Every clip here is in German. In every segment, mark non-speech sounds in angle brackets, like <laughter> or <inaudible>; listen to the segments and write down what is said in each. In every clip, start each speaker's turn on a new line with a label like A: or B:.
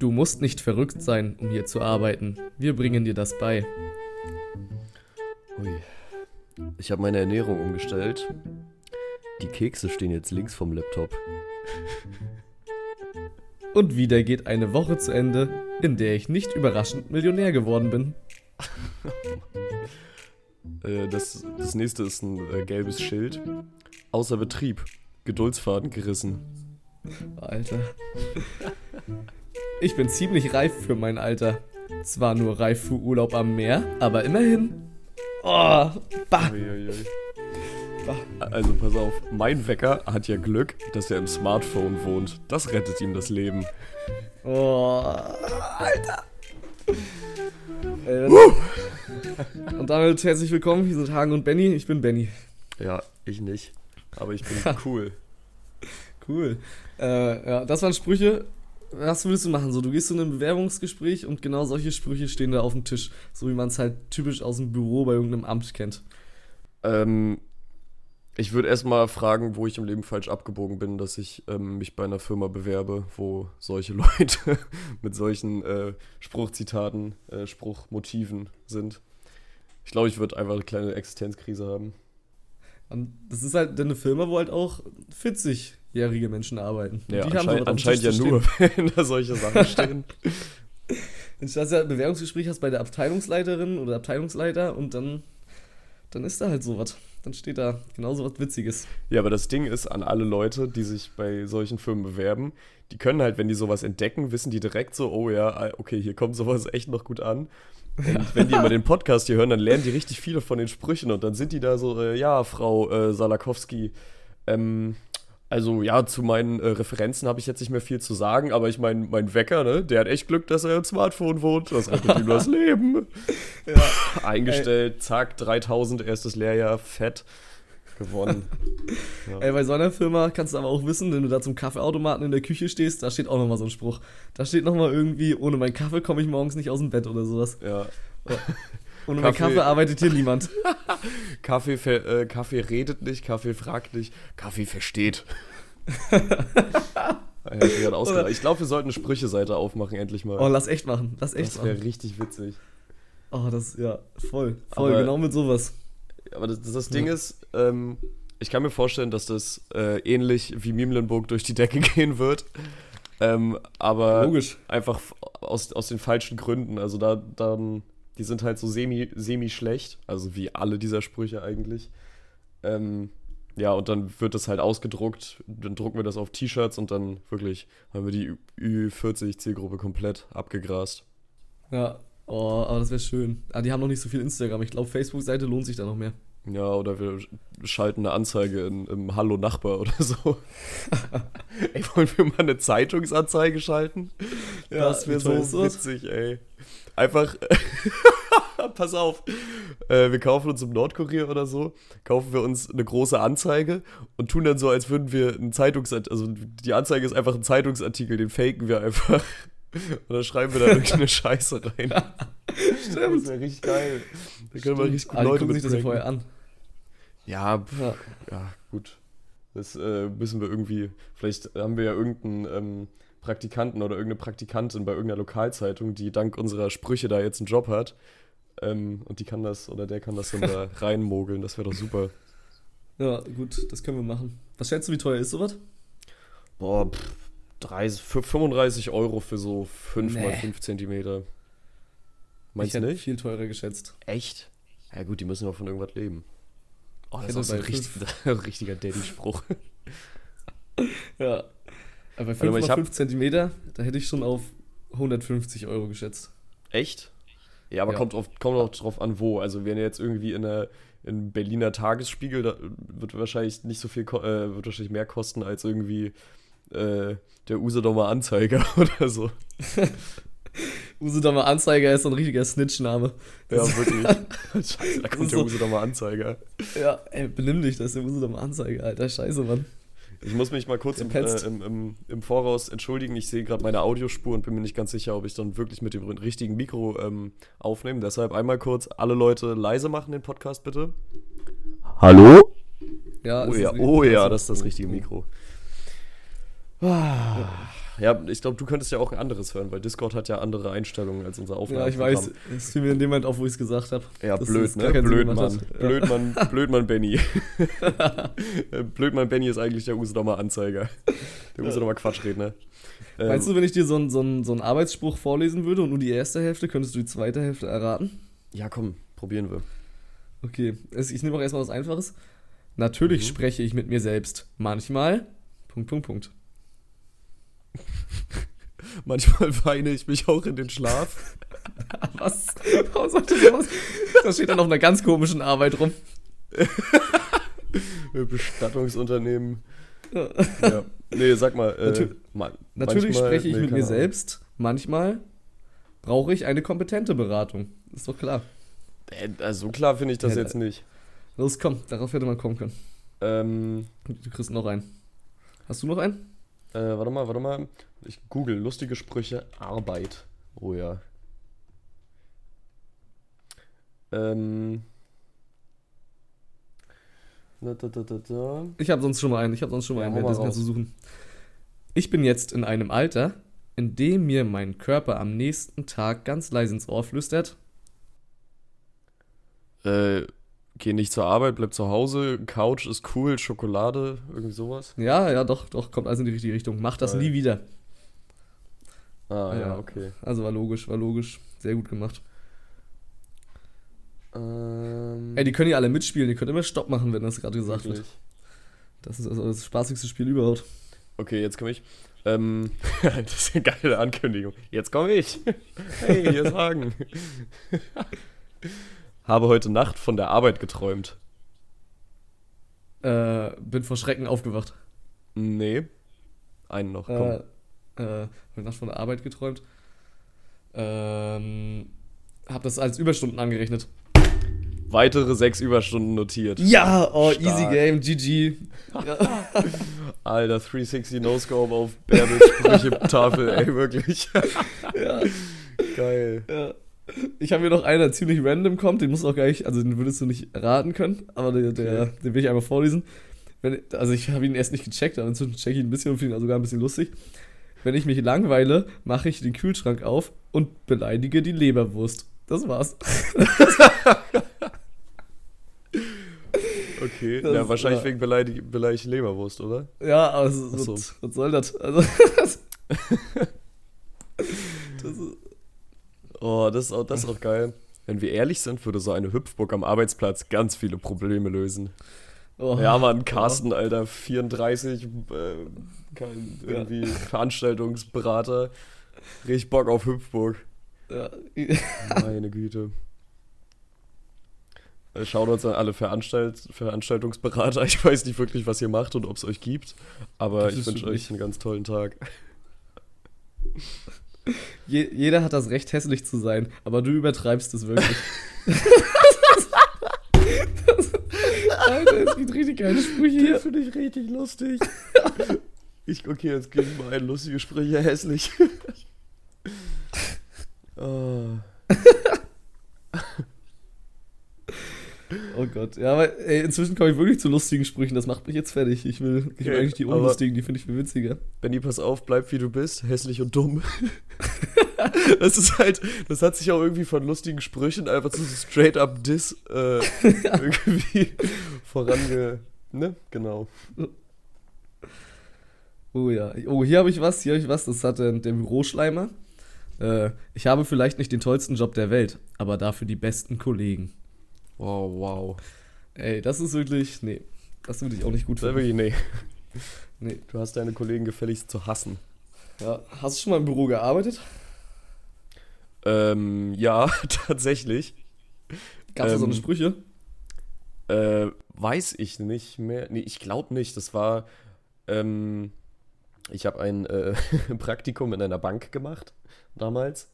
A: Du musst nicht verrückt sein, um hier zu arbeiten. Wir bringen dir das bei.
B: Ui. Ich habe meine Ernährung umgestellt. Die Kekse stehen jetzt links vom Laptop.
A: Und wieder geht eine Woche zu Ende, in der ich nicht überraschend Millionär geworden bin. <laughs>
B: Äh, das, das nächste ist ein äh, gelbes Schild. Außer Betrieb. Geduldsfaden gerissen.
A: Alter. Ich bin ziemlich reif für mein Alter. Zwar nur reif für Urlaub am Meer, aber immerhin. Oh, bah.
B: Uiuiui. Also pass auf, mein Wecker hat ja Glück, dass er im Smartphone wohnt. Das rettet ihm das Leben.
A: Oh, Alter. Äh, und damit herzlich willkommen, hier sind Hagen und Benny. Ich bin Benny.
B: Ja, ich nicht. Aber ich bin <laughs> cool.
A: Cool. Äh, ja, das waren Sprüche. Was würdest du machen? So, du gehst zu einem Bewerbungsgespräch und genau solche Sprüche stehen da auf dem Tisch. So wie man es halt typisch aus dem Büro bei irgendeinem Amt kennt.
B: Ähm, ich würde erstmal fragen, wo ich im Leben falsch abgebogen bin, dass ich ähm, mich bei einer Firma bewerbe, wo solche <laughs> Leute mit solchen äh, Spruchzitaten, äh, Spruchmotiven sind. Ich glaube, ich würde einfach eine kleine Existenzkrise haben.
A: Und das ist halt eine Firma, wo halt auch 40-jährige Menschen arbeiten.
B: Ja,
A: die haben
B: anscheinend, ja nur, <laughs> wenn da solche Sachen stehen.
A: Wenn du ein Bewerbungsgespräch hast bei der Abteilungsleiterin oder Abteilungsleiter und dann, dann ist da halt sowas. Dann steht da genau so was Witziges.
B: Ja, aber das Ding ist, an alle Leute, die sich bei solchen Firmen bewerben, die können halt, wenn die sowas entdecken, wissen die direkt so, oh ja, okay, hier kommt sowas echt noch gut an. Und wenn die <laughs> immer den Podcast hier hören, dann lernen die richtig viele von den Sprüchen und dann sind die da so, äh, ja, Frau äh, Salakowski, ähm, also ja, zu meinen äh, Referenzen habe ich jetzt nicht mehr viel zu sagen, aber ich meine, mein Wecker, ne, der hat echt Glück, dass er im Smartphone wohnt, das rettet ihm das <laughs> Leben.
A: Ja. <laughs>
B: Eingestellt, zack, 3000, erstes Lehrjahr, fett, gewonnen. <laughs>
A: Ey, bei so einer Firma kannst du aber auch wissen, wenn du da zum Kaffeeautomaten in der Küche stehst, da steht auch nochmal so ein Spruch. Da steht nochmal irgendwie, ohne meinen Kaffee komme ich morgens nicht aus dem Bett oder sowas.
B: Ja,
A: Ohne meinen
B: Kaffee-
A: Kaffee arbeitet hier niemand.
B: Kaffee, äh, Kaffee redet nicht, Kaffee fragt nicht, Kaffee versteht. Ich ich glaube, wir sollten eine Sprüche-Seite aufmachen, endlich mal.
A: Oh, lass echt machen. Lass echt
B: das wäre richtig witzig.
A: Oh, das, ja, voll. Voll,
B: Aber-
A: genau mit sowas.
B: Aber das, das, das Ding
A: Ja.
B: ist, ähm, ich kann mir vorstellen, dass das äh, ähnlich wie Miemlenburg durch die Decke <laughs> gehen wird. Ähm, aber
A: Logisch.
B: einfach aus, aus den falschen Gründen. Also da dann, die sind halt so semi, semi schlecht, also wie alle dieser Sprüche eigentlich. Ähm, ja, und dann wird das halt ausgedruckt, dann drucken wir das auf T-Shirts und dann wirklich haben wir die Ü40-Zielgruppe komplett abgegrast.
A: Ja, oh, aber das wäre schön. Ah, die haben noch nicht so viel Instagram. Ich glaube, Facebook-Seite lohnt sich da noch mehr.
B: Ja, oder wir schalten eine Anzeige in, im Hallo Nachbar oder so. <laughs> ey, wollen wir mal eine Zeitungsanzeige schalten?
A: Ja,
B: das wäre so witzig, ey. Einfach, <laughs> <laughs> pass auf, äh, wir kaufen uns im Nordkurier oder so, kaufen wir uns eine große Anzeige und tun dann so, als würden wir einen Zeitungsartikel, also die Anzeige ist einfach ein Zeitungsartikel, den faken wir einfach. <laughs> Und dann schreiben wir da irgendeine Scheiße rein. <laughs> Das wäre richtig geil. Da können wir richtig gut
A: ah,
B: Leute
A: gucken sich das ja vorher an.
B: Ja, pff,
A: Ja.
B: ja, gut. Das äh, müssen wir irgendwie. Vielleicht haben wir ja irgendeinen ähm, Praktikanten oder irgendeine Praktikantin bei irgendeiner Lokalzeitung, die dank unserer Sprüche da jetzt einen Job hat. Ähm, und die kann das oder der kann das dann da <laughs> reinmogeln. Das wäre doch super.
A: Ja, gut, das können wir machen. Was schätzt du, wie teuer ist sowas?
B: Boah, pff, 30, für 35 Euro für so 5 mal
A: Nee.
B: 5 Zentimeter. Meinst
A: ich
B: du nicht?
A: viel teurer geschätzt.
B: Echt? Ja, gut, die müssen ja von irgendwas leben. Oh, das ist so ein richtig, <laughs> richtiger Daddy-Spruch. <laughs>
A: Ja. Aber bei
B: Warte
A: 5
B: mal, ich
A: mal
B: hab-
A: 5 Zentimeter, da hätte ich schon auf 150 Euro geschätzt.
B: Echt? Ja, aber
A: Ja.
B: kommt, auf, kommt auch drauf an, wo. Also, wenn ihr jetzt irgendwie in der in Berliner Tagesspiegel, da wird wahrscheinlich nicht so viel, äh, wird wahrscheinlich mehr kosten als irgendwie äh, der Usedomer Anzeiger <laughs> oder so. <laughs>
A: Usedomer Anzeiger ist so ein richtiger Snitch-Name.
B: Ja, wirklich. <laughs> Scheiße, da kommt der Usedomer Anzeiger.
A: Ja, ey, benimm dich, das ist der Usedomer Anzeiger, Alter. Scheiße, Mann.
B: Ich muss mich mal kurz im, äh, im, im, im Voraus entschuldigen. Ich sehe gerade meine Audiospur und bin mir nicht ganz sicher, ob ich dann wirklich mit dem richtigen Mikro ähm, aufnehme. Deshalb einmal kurz alle Leute leise machen, den Podcast bitte. Hallo?
A: Ja,
B: Oh ja, oh ja, das ist das richtige
A: oh.
B: Mikro. Ah, Ja, ich glaube, du könntest ja auch ein anderes hören, weil Discord hat ja andere Einstellungen als unser
A: Ja,
B: Aufnahmeprogramm.
A: ich weiß. Es fiel mir in dem Moment auf, wo ich es gesagt habe.
B: Ja, blöd, ne?
A: keinen Sinn
B: Blöd, Mann.
A: Ja.
B: Blödmann, <laughs> Blödmann Benny. Äh, Blödmann Benny ist eigentlich der Usedomer Anzeiger. Der Usedomer Quatschredner. Ähm,
A: Meinst du, wenn ich dir so einen so einen- so einen Arbeitsspruch vorlesen würde und nur die erste Hälfte, könntest du die zweite Hälfte erraten?
B: Ja, komm, probieren wir.
A: Okay, ich nehme auch erstmal was Einfaches. Natürlich
B: Mhm.
A: spreche ich mit mir selbst. Manchmal. Punkt, Punkt, Punkt. <laughs>
B: Manchmal weine ich mich auch in den Schlaf. <laughs>
A: Was? Warum sollte sowas? Das steht dann auf einer ganz komischen Arbeit rum. <laughs>
B: Bestattungsunternehmen. Ja. Nee, sag mal. Äh,
A: Natür-
B: ma-
A: Natürlich spreche ich
B: nee,
A: mit mir selbst. Manchmal brauche ich eine kompetente Beratung. Ist doch klar.
B: Äh, also so klar finde ich das
A: Ja,
B: jetzt nicht.
A: Los, komm, darauf hätte man kommen können.
B: Ähm,
A: Du kriegst noch einen. Hast du noch einen?
B: Äh, warte mal, warte mal. Ich google lustige Sprüche Arbeit. Oh ja. Ähm. Da, da, da, da, da.
A: Ich habe sonst schon mal einen. Ich habe sonst schon mal
B: Ja,
A: einen.
B: mal
A: Währenddessen kannst du suchen. Ich bin jetzt in einem Alter, in dem mir mein Körper am nächsten Tag ganz leise ins Ohr flüstert.
B: Äh, geh nicht zur Arbeit, bleib zu Hause. Couch ist cool, Schokolade, irgendwie sowas.
A: Ja, ja, doch, doch, kommt alles in die richtige Richtung. Mach das
B: Geil.
A: nie wieder.
B: Ah, ja,
A: Ja.
B: okay.
A: Also war logisch, war logisch. Sehr gut gemacht.
B: Ähm,
A: Ey, die können ja alle mitspielen. Die können immer Stopp machen, wenn das gerade gesagt wird.
B: wirklich.
A: Das ist also das spaßigste Spiel überhaupt.
B: Okay, jetzt komme ich. Ähm, <laughs> das ist eine geile Ankündigung. Jetzt komme ich. <laughs> Hey, hier ist Hagen. <laughs> Habe heute Nacht von der Arbeit geträumt.
A: Äh, bin vor Schrecken aufgewacht.
B: Nee. Einen noch, komm.
A: Äh, äh, hab Nacht von der Arbeit geträumt. Ähm, hab das als Überstunden angerechnet.
B: Weitere sechs Überstunden notiert.
A: Ja, oh,
B: Stark.
A: easy game, GG. Ja. <laughs>
B: Alter, 360 No-Scope auf Bärbels Sprüche-Tafel, ey, wirklich. <laughs>
A: ja,
B: Geil.
A: ja. Ich habe hier noch einen, der ziemlich random kommt, den musst du auch gar nicht, also den würdest du nicht erraten können, aber der, der,
B: Okay.
A: den will ich einmal vorlesen. Wenn, also ich habe ihn erst nicht gecheckt, aber inzwischen checke ich ihn ein bisschen und finde ihn sogar ein bisschen lustig. Wenn ich mich langweile, mache ich den Kühlschrank auf und beleidige die Leberwurst. Das war's. <laughs>
B: Okay.
A: Das
B: ja, wahrscheinlich
A: äh,
B: wegen beleidig beleidigt Leberwurst, oder?
A: Ja, aber
B: so.
A: was, was soll das? Also, <laughs> das ist,
B: Oh, das ist, auch, das ist auch geil. Wenn wir ehrlich sind, würde so eine Hüpfburg am Arbeitsplatz ganz viele Probleme lösen.
A: oh,
B: Ja, Mann, Carsten, Alter, 34, äh, kein,
A: Ja.
B: irgendwie Veranstaltungsberater. Richtig Bock auf Hüpfburg.
A: Ja.
B: Meine Güte. Äh, Shoutouts an alle Veranstalt Veranstaltungsberater. Ich weiß nicht wirklich, was ihr macht und ob es euch gibt, aber
A: Das
B: ich wünsche euch einen ganz tollen Tag. <laughs>
A: Je, jeder hat das Recht, hässlich zu sein, aber du übertreibst es wirklich. das, <laughs> Alter, es gibt richtig geile Sprüche hier.
B: finde ich richtig lustig. <laughs> ich, okay, jetzt ich mal ein lustige Sprüche hässlich. oh. <laughs>
A: Oh Gott, ja, aber ey, inzwischen komme ich wirklich zu lustigen Sprüchen, das macht mich jetzt fertig. Ich will, ich will
B: Okay,
A: eigentlich die unlustigen, die finde ich viel witziger.
B: Benny, pass auf, bleib wie du bist, hässlich und dumm. <laughs> das ist halt, das hat sich auch irgendwie von lustigen Sprüchen einfach zu so straight up Diss äh, <laughs> irgendwie vorange. Ne? Genau.
A: Oh ja. Oh, hier habe ich was, hier habe ich was. Das hat der, der Büroschleimer. Äh, ich habe vielleicht nicht den tollsten Job der Welt, aber dafür die besten Kollegen.
B: Wow, wow.
A: Ey, das ist wirklich. Nee, das würde ich auch nicht gut finden.
B: wirklich, nee.
A: Nee.
B: Du hast deine Kollegen gefälligst zu hassen.
A: Ja. Hast du schon mal im Büro gearbeitet?
B: Ähm, ja, <laughs> tatsächlich.
A: Gab es da so eine
B: Ähm,
A: Sprüche?
B: Äh, weiß ich nicht mehr. Nee, ich glaube nicht. Das war, ähm, ich habe ein äh, <laughs> Praktikum in einer Bank gemacht damals.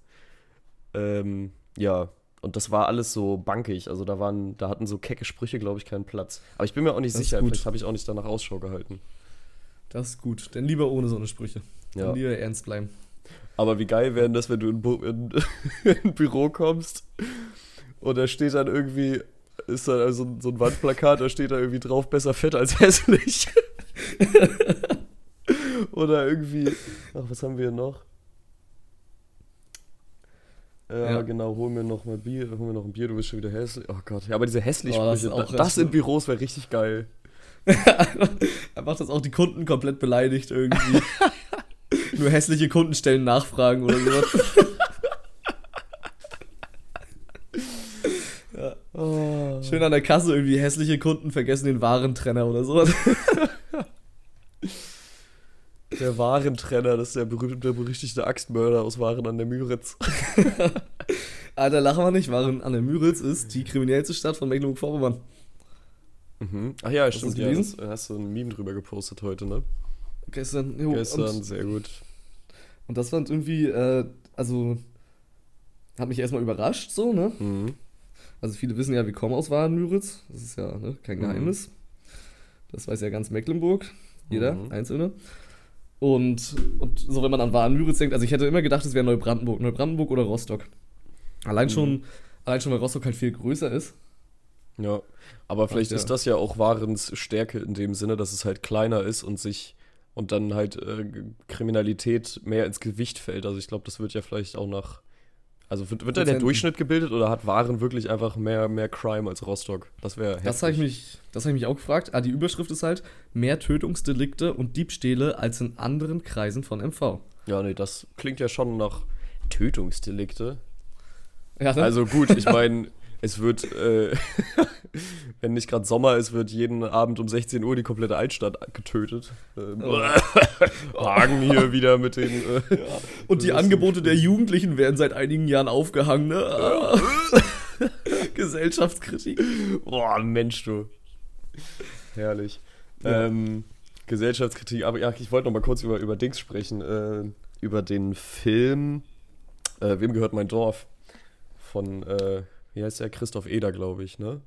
B: Ähm, ja, und das war alles so bankig. Also da waren, da hatten so kecke Sprüche, glaube ich, keinen Platz. Aber ich bin mir auch nicht
A: Das
B: sicher. Vielleicht habe ich auch nicht danach Ausschau gehalten.
A: Das ist gut. Denn lieber ohne so eine Sprüche.
B: Ja.
A: Dann lieber ernst bleiben.
B: Aber wie geil wäre das, wenn du in, Bu in, <laughs> in ein Büro kommst und da steht dann irgendwie, ist da also so ein Wandplakat, da steht da irgendwie drauf, besser fett als hässlich. <laughs> Oder irgendwie, ach, was haben wir noch? Äh, ja. genau, hol mir noch mal Bier, hol mir noch ein Bier, du bist schon wieder hässlich. Oh Gott, ja, aber diese hässlich oh, das, das, das in Büros wäre richtig geil. <laughs>
A: Einfach, dass auch die Kunden komplett beleidigt irgendwie. <laughs> Nur hässliche Kunden stellen Nachfragen oder sowas. <laughs> ja. oh. Schön an der Kasse irgendwie hässliche Kunden vergessen den Warentrenner oder sowas.
B: Der Warentrenner, das ist der berühmte, berüchtigte Axtmörder aus Waren an der Müritz. <laughs>
A: Alter, lachen wir nicht. Waren an der Müritz ist die kriminellste Stadt von Mecklenburg-Vorpommern.
B: Mhm. Ach ja, hast stimmt. Ja, das, hast du ein Meme drüber gepostet heute, ne?
A: Gestern,
B: jo, Gestern, sehr gut.
A: Und das fand irgendwie, äh, also, hat mich erstmal überrascht, so, ne? Mhm. Also, viele wissen ja, wir kommen aus Waren-Müritz. Das ist ja ne, kein mhm. Geheimnis. Mhm. Das weiß ja ganz Mecklenburg. Jeder, mhm. Einzelne. Und, und so, wenn man an Waren-Müritz denkt, also ich hätte immer gedacht, es wäre Neubrandenburg. Neubrandenburg oder Rostock. Allein, mhm. schon, allein schon, weil Rostock halt viel größer ist.
B: Ja, aber vielleicht ja. ist das ja auch Warens Stärke in dem Sinne, dass es halt kleiner ist und sich und dann halt äh, Kriminalität mehr ins Gewicht fällt. Also ich glaube, das wird ja vielleicht auch nach also wird, wird da der Durchschnitt gebildet oder hat Waren wirklich einfach mehr, mehr Crime als Rostock? Das wäre
A: Das habe ich, mich, hab ich mich auch gefragt. Ah, die Überschrift ist halt mehr Tötungsdelikte und Diebstähle als in anderen Kreisen von MV.
B: Ja, nee, das klingt ja schon nach Tötungsdelikte. Ja, ne? Also gut, ich meine, <laughs> es wird, äh, <laughs> wenn nicht gerade Sommer ist, wird jeden Abend um 16 Uhr die komplette Altstadt getötet. Ähm, oh. <laughs> Wagen hier wieder mit den. Äh,
A: ja. Und die Angebote der Jugendlichen werden seit einigen Jahren aufgehangen, ne? Ja. <laughs> Gesellschaftskritik.
B: Boah, Mensch, du. Herrlich. Ja. Ähm, Gesellschaftskritik, aber ja, ich wollte noch mal kurz über, über Dings sprechen. Äh, über den Film äh, Wem gehört mein Dorf? Von äh, wie heißt der? Christoph Eder, glaube ich, ne?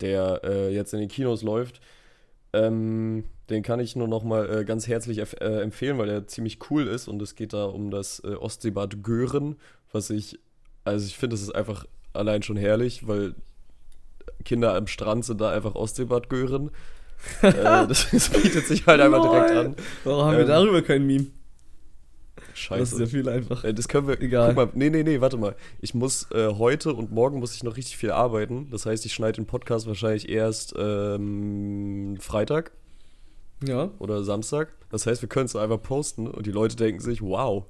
B: Der äh, jetzt in den Kinos läuft. Ähm, den kann ich nur noch mal äh, ganz herzlich äh, empfehlen, weil er ziemlich cool ist und es geht da um das äh, Ostseebad Gören, was ich, also ich finde, das ist einfach allein schon herrlich, weil Kinder am Strand sind da einfach Ostseebad Gören. <laughs> äh, das, das, <laughs> bietet sich halt einfach direkt an.
A: Warum haben ähm, wir darüber kein Meme?
B: Scheiße.
A: Das ist ja viel einfach.
B: Äh, das können wir. Egal. Guck mal, nee, nee, nee, warte mal. Ich muss äh, heute und morgen muss ich noch richtig viel arbeiten. Das heißt, ich schneide den Podcast wahrscheinlich erst ähm, Freitag.
A: Ja.
B: Oder Samstag. Das heißt, wir können es einfach posten und die Leute denken sich, wow.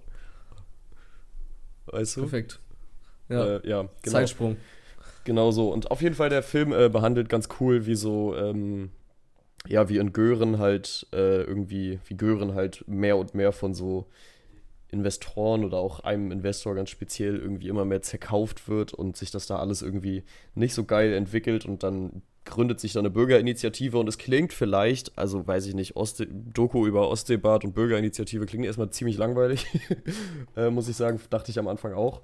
B: Weißt du?
A: Perfekt.
B: Ja, äh, ja
A: genau. Zeitsprung.
B: Genau so. Und auf jeden Fall, der Film äh, behandelt ganz cool, wie so, ähm, ja, wie in Gören halt äh, irgendwie, wie Gören halt mehr und mehr von so Investoren oder auch einem Investor ganz speziell irgendwie immer mehr zerkauft wird und sich das da alles irgendwie nicht so geil entwickelt und dann gründet sich da eine Bürgerinitiative und es klingt vielleicht, also weiß ich nicht, Oste Doku über Ostseebad und Bürgerinitiative klingt erstmal ziemlich langweilig, <laughs> äh, muss ich sagen, dachte ich am Anfang auch.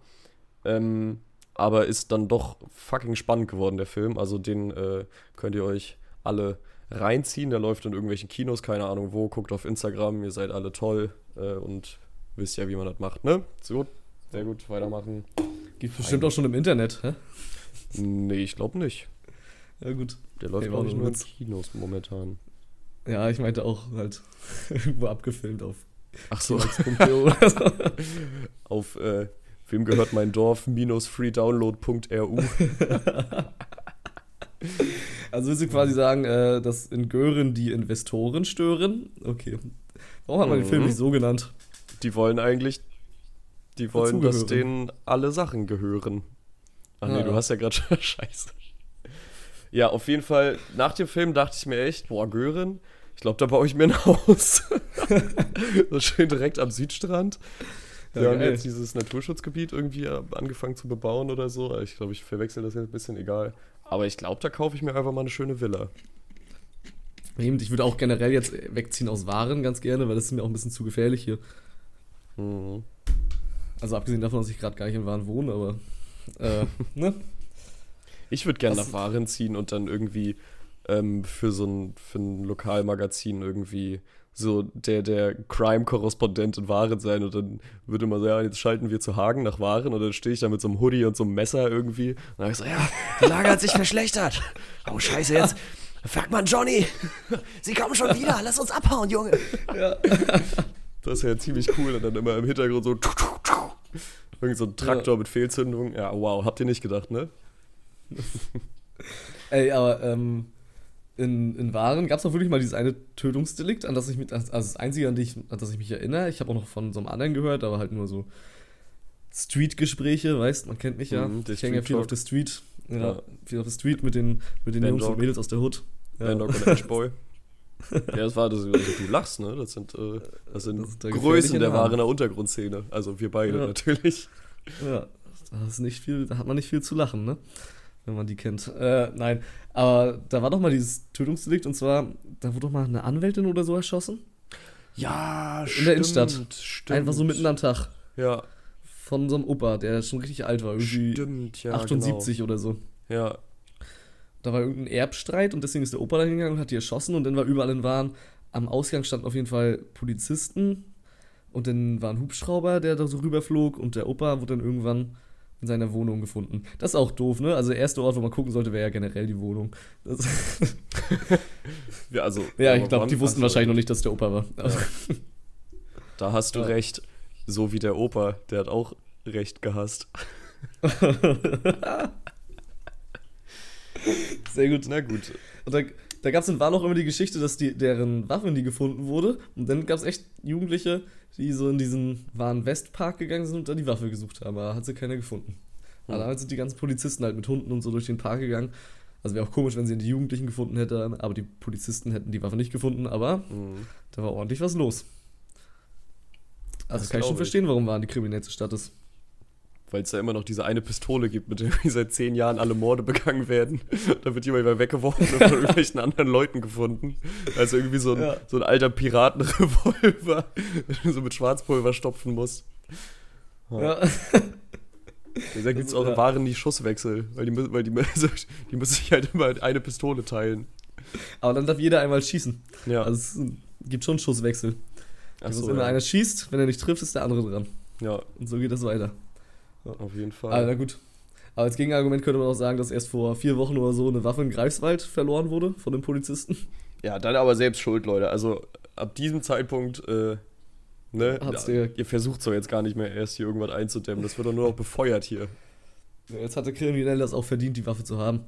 B: Ähm, aber ist dann doch fucking spannend geworden, der Film. Also den äh, könnt ihr euch alle reinziehen. Der läuft in irgendwelchen Kinos, keine Ahnung wo. Guckt auf Instagram, ihr seid alle toll äh, und wisst ja, wie man das macht, ne? So gut, sehr gut, weitermachen.
A: Gibt bestimmt auch schon im Internet, hä?
B: Nee, ich glaube nicht.
A: Ja, gut.
B: Der läuft, glaube ich, nur in Kinos momentan.
A: Ja, ich meinte auch halt <laughs> irgendwo abgefilmt auf.
B: Ach <laughs> so. auf, äh, wem gehört mein Dorf? minus freedownload.ru. <laughs>
A: also willst du quasi sagen, äh, dass in Gören die Investoren stören? Okay. Warum hat man den Film mhm. nicht so genannt?
B: Die wollen eigentlich, die wollen, dass denen alle Sachen gehören. Ach nee, ja. du hast ja gerade <laughs> schon Scheiße. Ja, auf jeden Fall, nach dem Film dachte ich mir echt, boah, Gören, ich glaube, da baue ich mir ein <laughs> Haus. so schön direkt am Südstrand. Wir ja, haben geil. jetzt dieses Naturschutzgebiet irgendwie angefangen zu bebauen oder so. Ich glaube, ich verwechsel das jetzt ein bisschen, egal. Aber ich glaube, da kaufe ich mir einfach mal eine schöne Villa.
A: Ich würde auch generell jetzt wegziehen aus Waren ganz gerne, weil das ist mir auch ein bisschen zu gefährlich hier. Mhm. Also abgesehen davon, dass ich gerade gar nicht in Waren wohne, aber äh, <laughs> ne?
B: Ich würde gerne nach Waren ziehen und dann irgendwie ähm, für so ein, für ein Lokalmagazin irgendwie so der, der Crime-Korrespondent in Waren sein und dann würde man sagen, ja, jetzt schalten wir zu Hagen nach Waren und dann stehe ich da mit so einem Hoodie und so einem Messer irgendwie und dann ich so, ja, die Lage hat sich <laughs> verschlechtert. Oh scheiße, jetzt, Fuck man, Johnny! <laughs> Sie kommen schon wieder, lass uns abhauen, Junge!
A: Ja.
B: Das ist ja ziemlich cool. Und dann immer im Hintergrund so. Irgend so ein Traktor
A: Ja.
B: mit Fehlzündung. Ja, wow, habt ihr nicht gedacht, ne? <laughs>
A: Ey, aber ähm, in, in Waren gab es doch wirklich mal dieses eine Tötungsdelikt, an das ich mit, also das einzige, an, ich, an das ich mich erinnere. Ich habe auch noch von so einem anderen gehört, aber halt nur so Street-Gespräche, weißt man kennt mich ja.
B: Mhm,
A: ich hänge ja viel auf der Street. Ja,
B: Ja.
A: viel auf der Street mit den, mit den
B: Band
A: Jungs und
B: Dog.
A: Mädels aus der Hood. Ja.
B: Bandog und Ashboy. <laughs> ja, das war das. Also, du lachst, ne? Das sind, äh, das sind
A: Das
B: Größen der. Warener Untergrundszene. Also wir beide
A: Ja.
B: natürlich.
A: Ja, da, ist nicht viel, da hat man nicht viel zu lachen, ne? Wenn man die kennt. Äh, nein, aber da war doch mal dieses Tötungsdelikt und zwar, da wurde doch mal eine Anwältin oder so erschossen.
B: Ja,
A: In der Innenstadt.
B: Stimmt.
A: Einfach so mitten am Tag.
B: Ja,
A: Von so einem Opa, der schon richtig alt war, irgendwie
B: stimmt, ja.
A: 78 oder so.
B: Genau. Ja,
A: Da war irgendein Erbstreit und deswegen ist der Opa da hingegangen und hat die erschossen und dann war überall in Waren, am Ausgang standen auf jeden Fall Polizisten und dann war ein Hubschrauber, der da so rüberflog und der Opa wurde dann irgendwann in seiner Wohnung gefunden. Das ist auch doof, ne? Also der erste Ort, wo man gucken sollte, wäre ja generell die Wohnung. Das, <laughs>
B: ja, also,
A: ja, ich glaube, die wussten wahrscheinlich noch nicht, dass der Opa war. Also,
B: Da hast du
A: Ja.
B: recht. So wie der Opa, der hat auch Recht gehasst. <laughs>
A: Sehr gut.
B: Na gut.
A: Und da, da gab es in auch immer die Geschichte, dass die, deren Waffe nie gefunden wurde. Und dann gab es echt Jugendliche, die so in diesen Waren-Westpark gegangen sind und da die Waffe gesucht haben. Aber hat sie keiner gefunden. Aber
B: Hm.
A: damals sind die ganzen Polizisten halt mit Hunden und so durch den Park gegangen. Also wäre auch komisch, wenn sie die Jugendlichen gefunden hätten, aber die Polizisten hätten die Waffe nicht gefunden, aber
B: Mhm.
A: da war ordentlich was los. Also
B: Das
A: kann ich schon verstehen, warum Waren die kriminellste Stadt ist.
B: Weil es da immer noch diese eine Pistole gibt, mit der seit zehn Jahren alle Morde begangen werden. <laughs> Da wird jemand weggeworfen und von <laughs> irgendwelchen anderen Leuten gefunden. Also irgendwie so ein,
A: Ja.
B: so ein alter Piratenrevolver, <laughs> den du so mit Schwarzpulver stopfen musst.
A: Ja.
B: Da gibt es auch
A: Ja.
B: Waren die Schusswechsel, weil die, weil die, also die müssen sich halt immer eine Pistole teilen.
A: Aber dann darf jeder einmal schießen.
B: Ja,
A: Also es gibt schon Schusswechsel. Also
B: so,
A: wenn
B: ja.
A: einer schießt, wenn er nicht trifft, ist der andere dran.
B: ja,
A: Und so geht das weiter.
B: Auf jeden Fall.
A: Aber na gut. Aber als Gegenargument könnte man auch sagen, dass erst vor vier Wochen oder so eine Waffe in Greifswald verloren wurde von den Polizisten.
B: Ja, dann aber selbst schuld, Leute. Also ab diesem Zeitpunkt, äh, ne,
A: Hat's
B: ja, ihr versucht so jetzt gar nicht mehr erst hier irgendwas einzudämmen. Das wird doch nur noch befeuert hier.
A: Ja, Jetzt hat der Kriminelle das auch verdient, die Waffe zu haben.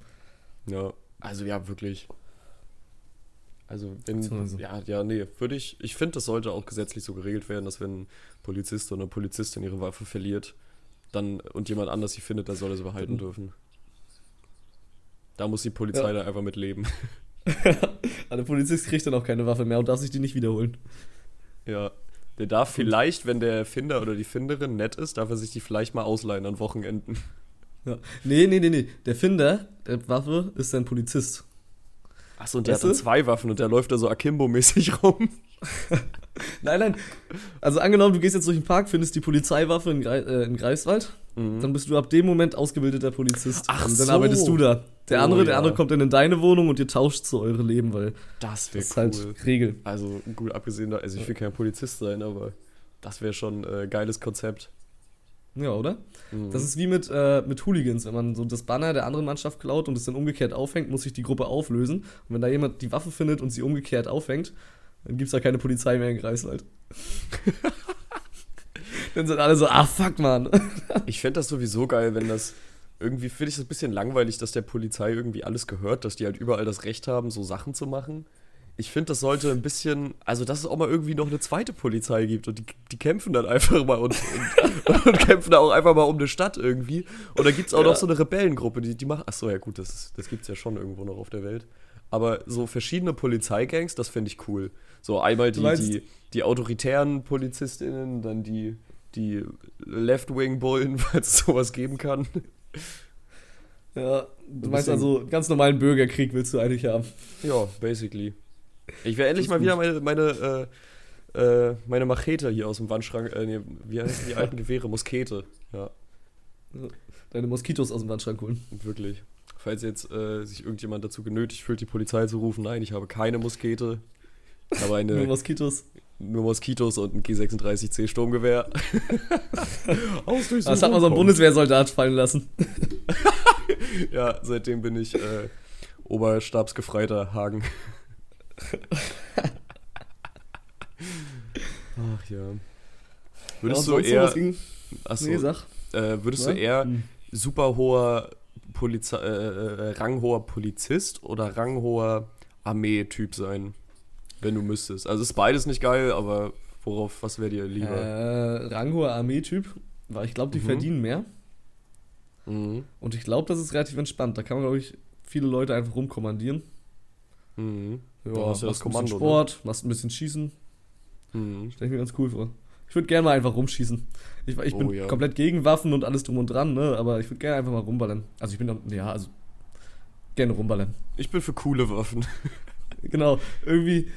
B: Ja, also ja, wirklich. Also wenn,
A: Beziehungsweise-
B: ja, ja, nee, würde ich, ich finde, das sollte auch gesetzlich so geregelt werden, dass wenn ein Polizist oder eine Polizistin ihre Waffe verliert, dann und jemand anders sie findet, dann soll er sie behalten
A: Mhm.
B: dürfen. Da muss die Polizei
A: Ja.
B: da einfach mit leben. <laughs>
A: Aber der Polizist kriegt dann auch keine Waffe mehr und darf sich die nicht wiederholen.
B: Ja. Der darf vielleicht, wenn der Finder oder die Finderin nett ist, darf er sich die vielleicht mal ausleihen an Wochenenden.
A: Ja. Nee, nee, nee, nee. Der Finder der Waffe ist ein Polizist.
B: Achso, und der
A: Weißt
B: hat dann
A: du?
B: zwei Waffen und der läuft da so Akimbo-mäßig rum. <laughs>
A: Nein, nein. Also angenommen, du gehst jetzt durch den Park, findest die Polizeiwaffe in, Grei äh, in Greifswald, dann bist du ab dem Moment ausgebildeter Polizist.
B: Ach
A: und dann
B: so.
A: arbeitest du da. Der
B: Oh,
A: andere, der
B: ja.
A: andere kommt dann in deine Wohnung und ihr tauscht so eure Leben, weil
B: Das wäre
A: ist
B: cool.
A: halt Regel.
B: Also gut, abgesehen da, also ich will kein Polizist sein, aber das wäre schon ein äh, geiles Konzept.
A: Ja, oder?
B: Mhm.
A: Das ist wie mit, äh, mit Hooligans. Wenn man so das Banner der anderen Mannschaft klaut und es dann umgekehrt aufhängt, muss sich die Gruppe auflösen. Und wenn da jemand die Waffe findet und sie umgekehrt aufhängt, dann gibt es da keine Polizei mehr in Greifswald. <laughs> dann sind alle so, ah fuck, Mann. <laughs>
B: Ich fände das sowieso geil, wenn das irgendwie finde ich es ein bisschen langweilig, dass der Polizei irgendwie alles gehört, dass die halt überall das Recht haben, so Sachen zu machen. Ich finde, das sollte ein bisschen, also dass es auch mal irgendwie noch eine zweite Polizei gibt und die, die kämpfen dann einfach mal und, und, und kämpfen da auch einfach mal um eine Stadt irgendwie. Und da gibt es auch
A: Ja.
B: noch so eine Rebellengruppe, die, die macht, ach so, ja gut, das, das gibt es ja schon irgendwo noch auf der Welt. Aber so verschiedene Polizeigangs, das fände ich cool. So einmal die, die, die autoritären PolizistInnen, dann die, die Left-Wing-Bullen, <laughs> falls es sowas geben kann.
A: Ja, du
B: Ein
A: meinst also, ganz normalen Bürgerkrieg willst du eigentlich haben.
B: Ja, basically. Ich will endlich mal wieder meine, meine, äh, äh, meine Machete hier aus dem Wandschrank, äh, nee, wie heißen die alten Gewehre? Muskete. Ja,
A: Deine Moskitos aus dem Wandschrank holen.
B: wirklich. Falls jetzt äh, sich irgendjemand dazu genötigt fühlt, die Polizei zu rufen, nein, ich habe keine Muskete. Ich habe <laughs>
A: Nur
B: eine,
A: Moskitos.
B: nur Moskitos und ein G36C Sturmgewehr. <laughs>
A: Das hat mal so ein
B: kommt.
A: Bundeswehrsoldat fallen lassen. <laughs>
B: Ja, seitdem bin ich äh, Oberstabsgefreiter Hagen. Ach ja. Würdest
A: Ja,
B: du eher. Achso,
A: Nee, sag.
B: äh, würdest
A: Ja?
B: du eher
A: Hm.
B: super hoher Polize äh, äh, ranghoher Polizist oder ranghoher Armee-Typ sein, wenn du müsstest? Also ist beides nicht geil, aber worauf, was wäre dir lieber?
A: Äh, ranghoher Armeetyp, weil ich glaube, die
B: Mhm.
A: verdienen mehr.
B: Mhm.
A: Und ich glaube, das ist relativ entspannt. Da kann man, glaube ich, viele Leute einfach rumkommandieren.
B: Mhm.
A: Ja,
B: ja
A: machst
B: das
A: ein bisschen
B: Kommando, ne?
A: Sport, machst ein bisschen Schießen.
B: Mhm.
A: Stell ich mir ganz cool vor. Ich würde gerne mal einfach rumschießen. Ich, ich bin
B: Oh, ja.
A: komplett gegen Waffen und alles drum und dran, ne? Aber ich würde gerne einfach mal rumballern. Also ich bin doch, ja, also gerne rumballern.
B: Ich bin für coole Waffen. <laughs>
A: Genau, irgendwie,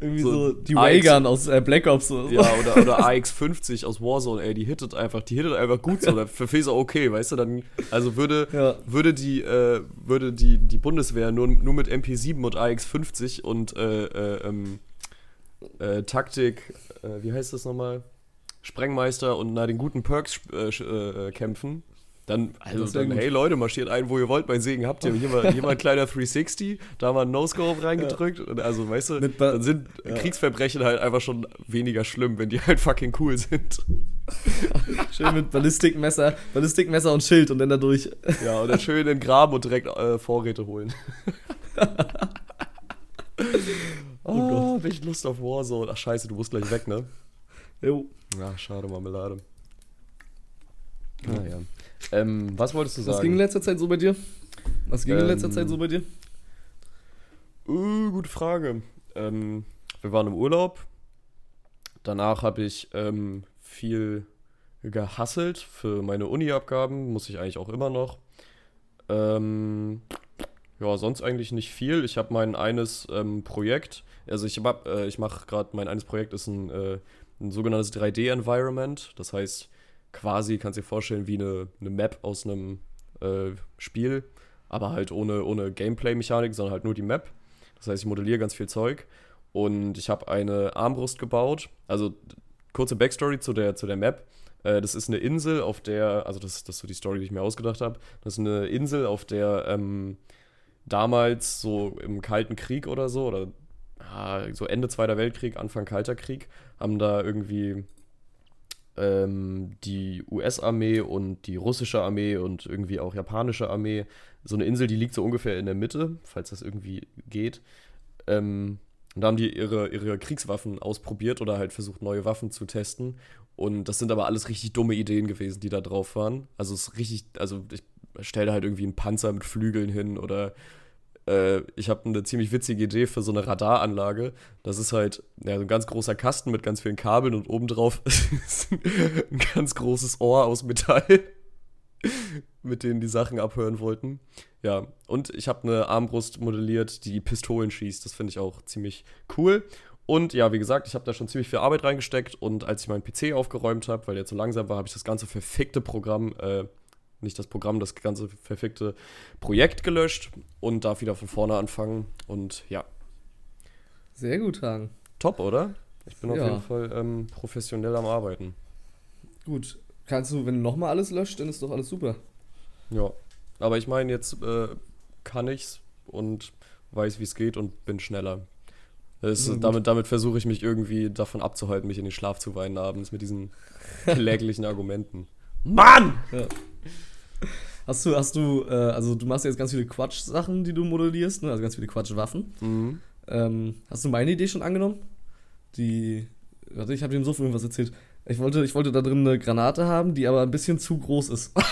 A: irgendwie
B: So
A: so, die Raygun aus äh, Black Ops oder so.
B: Ja, oder, oder <laughs> AX50 aus Warzone, ey, die hittet einfach, die hittet einfach gut so. Da für Phaser okay, weißt du, dann, also würde,
A: Ja.
B: würde die, äh, würde die, die Bundeswehr nur, nur mit MP7 und AX50 und äh, äh, ähm, äh, Taktik, äh, wie heißt das nochmal? Sprengmeister und na, den guten Perks äh, äh, kämpfen, dann, also dann, hey Leute, marschiert ein, wo ihr wollt, mein Segen habt ihr. Hier mal, hier mal ein kleiner 360, da mal ein No-Scope reingedrückt. Und also, weißt du, dann sind
A: ja.
B: Kriegsverbrechen halt einfach schon weniger schlimm, wenn die halt fucking cool sind. <laughs>
A: Schön mit Ballistikmesser, Ballistikmesser und Schild und dann da durch.
B: Ja, und dann schön in den Graben und direkt äh, Vorräte holen. <laughs> oh Gott. hab ich Lust auf Warzone. Ach scheiße, du musst gleich weg, ne?
A: Jo.
B: Ja, schade, Marmelade. Naja. Ähm, was wolltest du sagen?
A: Was ging in letzter Zeit so bei dir? Was ging in letzter
B: Ähm,
A: Zeit so bei dir?
B: Uh, gute Frage. Ähm, wir waren im Urlaub. Danach habe ich ähm, viel gehasselt für meine Uni-Abgaben. Muss ich eigentlich auch immer noch. Ähm, ja, sonst eigentlich nicht viel. Ich habe mein eines ähm, Projekt. Also ich, äh, ich mache gerade, mein eines Projekt ist ein, äh, ein sogenanntes 3D-Environment. Das heißt, quasi, kannst dir vorstellen, wie eine, eine Map aus einem äh, Spiel, aber halt ohne, ohne Gameplay-Mechanik, sondern halt nur die Map. Das heißt, ich modelliere ganz viel Zeug und ich habe eine Armbrust gebaut. Also kurze Backstory zu der, zu der Map. Äh, das ist eine Insel, auf der, also das, das ist so die Story, die ich mir ausgedacht habe. Das ist eine Insel, auf der ähm, damals so im Kalten Krieg oder so, oder ah, so Ende Zweiter Weltkrieg, Anfang Kalter Krieg, haben da irgendwie ähm, die US-Armee und die russische Armee und irgendwie auch japanische Armee. So eine Insel, die liegt so ungefähr in der Mitte, falls das irgendwie geht. Ähm, und da haben die ihre, ihre Kriegswaffen ausprobiert oder halt versucht, neue Waffen zu testen. Und das sind aber alles richtig dumme Ideen gewesen, die da drauf waren. Also es ist richtig, also ich stelle da halt irgendwie einen Panzer mit Flügeln hin oder äh, ich habe eine ziemlich witzige Idee für so eine Radaranlage. Das ist halt ja, so ein ganz großer Kasten mit ganz vielen Kabeln und obendrauf <laughs> ist ein ganz großes Ohr aus Metall, <laughs> mit denen die Sachen abhören wollten. Ja, und ich habe eine Armbrust modelliert, die Pistolen schießt. Das finde ich auch ziemlich cool. Und ja, wie gesagt, ich habe da schon ziemlich viel Arbeit reingesteckt und als ich meinen PC aufgeräumt habe, weil der zu langsam war, habe ich das ganze verfickte Programm, äh, nicht das Programm, das ganze verfickte Projekt gelöscht und darf wieder von vorne anfangen. Und ja,
A: Sehr gut, Hagen.
B: top, oder? Ich bin auf
A: Ja.
B: jeden Fall ähm, professionell am Arbeiten.
A: Gut. Kannst du, wenn du nochmal alles löscht, dann ist doch alles super.
B: Ja. Aber ich meine, jetzt äh, kann ich's und weiß, wie es geht und bin schneller.
A: Gut.
B: damit damit versuche ich mich irgendwie davon abzuhalten, mich in den Schlaf zu weinen abends mit diesen <laughs> kläglichen Argumenten. Mann!
A: Ja. Hast du, hast du, äh, also du machst jetzt ganz viele Quatsch-Sachen, die du modellierst, ne? also ganz viele Quatsch-Waffen.
B: Mhm.
A: Ähm, hast du meine Idee schon angenommen? Die, warte, ich habe dir im Sofa irgendwas erzählt. Ich wollte, ich wollte da drin eine Granate haben, die aber ein bisschen zu groß ist. <laughs>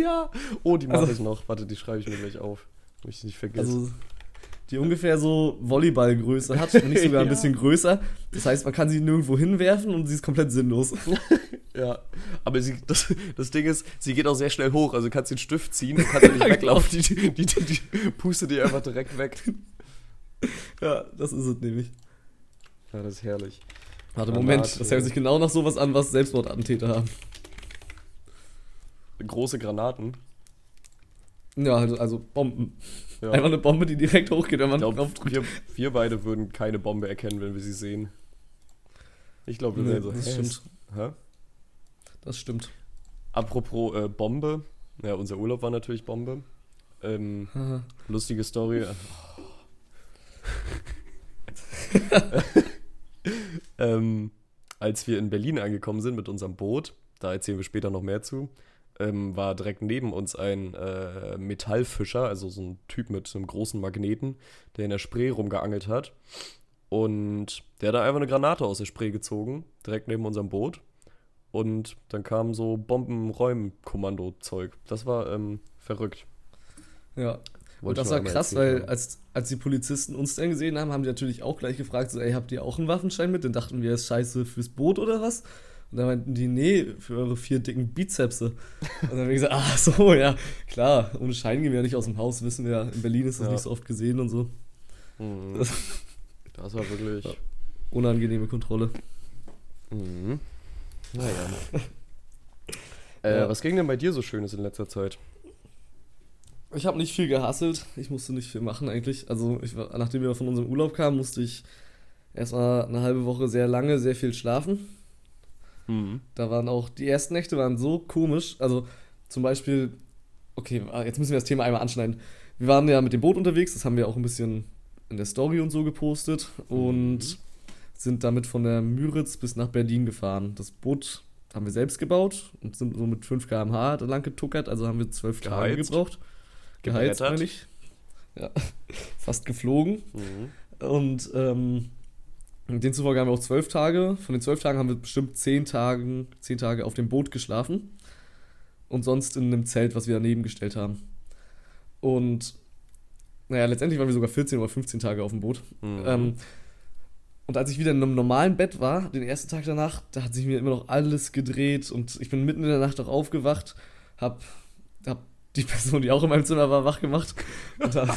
B: Ja. Oh, die mache
A: Also-
B: ich noch. Warte, die schreibe ich mir gleich auf. Damit ich nicht vergesse.
A: Also, die ungefähr so Volleyballgröße hat, wenn nicht sogar ein <laughs> bisschen größer. Das heißt, man kann sie nirgendwo hinwerfen und sie ist komplett sinnlos. <laughs>
B: ja. Aber sie, das, das Ding ist, sie geht auch sehr schnell hoch. Also du kannst den Stift ziehen und kannst nicht <laughs> weglaufen. Die, die, die, die, die pustet dir einfach direkt weg.
A: ja, das ist es nämlich.
B: Ja, das ist herrlich.
A: Warte. Moment, das hört sich genau nach sowas an, was Selbstmordattentäter haben.
B: Große Granaten.
A: Ja, also, also Bomben.
B: Ja.
A: Einfach eine Bombe, die direkt hochgeht, wenn man
B: Ich glaube,
A: drauf drückt.
B: wir, wir beide würden keine Bombe erkennen, wenn wir sie sehen. Ich glaube, wir
A: Nee,
B: wären so.
A: das
B: hä,
A: stimmt.
B: Hä?
A: Das stimmt.
B: Apropos äh, Bombe. Ja, unser Urlaub war natürlich Bombe. Ähm, lustige Story. <laughs> <laughs> ähm, als wir in Berlin angekommen sind mit unserem Boot, da erzählen wir später noch mehr zu, ähm, war direkt neben uns ein äh, Metallfischer, also so ein Typ mit einem großen Magneten, der in der Spree rumgeangelt hat. Und der hat da einfach eine Granate aus der Spree gezogen, direkt neben unserem Boot. Und dann kam so Bombenräumkommando-Zeug. Das war ähm, verrückt.
A: Ja. Und das war krass, weil als, als die Polizisten uns dann gesehen haben, haben die natürlich auch gleich gefragt, so, ey, habt ihr auch einen Waffenschein mit? Dann dachten wir, ist scheiße fürs Boot oder was? Und dann meinten die, nee, für eure vier dicken Bizepse. Und dann haben wir gesagt, ach so, ja, klar, ohne Schein gehen wir ja nicht aus dem Haus, wissen wir ja, in Berlin ist das ja. nicht so oft gesehen und so.
B: Mhm. Das, das, war wirklich... Ja,
A: unangenehme Kontrolle.
B: Mhm. Naja. <laughs> äh, ja. Was ging denn bei dir so Schönes in letzter Zeit?
A: Ich habe nicht viel gehasselt. Ich musste nicht viel machen eigentlich. Also, ich, nachdem wir von unserem Urlaub kamen, musste ich erstmal eine halbe Woche sehr lange, sehr viel schlafen. Mhm. Da waren auch, die ersten Nächte waren so komisch. Also, zum Beispiel, okay, ah, jetzt müssen wir das Thema einmal anschneiden. Wir waren ja mit dem Boot unterwegs, das haben wir auch ein bisschen in der Story und so gepostet. Und mhm. sind damit von der Müritz bis nach Berlin gefahren. Das Boot haben wir selbst gebaut und sind so mit 5 km/h lang getuckert, also haben wir 12 Tage gebraucht geheizt, meine ich. Ja, <laughs> fast geflogen. Mhm. Und ähm, demzufolge haben wir auch zwölf Tage. Von den zwölf Tagen haben wir bestimmt zehn, Tagen, zehn Tage auf dem Boot geschlafen. Und sonst in einem Zelt, was wir daneben gestellt haben. Und naja, letztendlich waren wir sogar 14 oder 15 Tage auf dem Boot. Mhm. Ähm, und als ich wieder in einem normalen Bett war, den ersten Tag danach, da hat sich mir immer noch alles gedreht und ich bin mitten in der Nacht auch aufgewacht, hab, hab die <laughs> Person, die auch in meinem Zimmer war, wach gemacht. <laughs>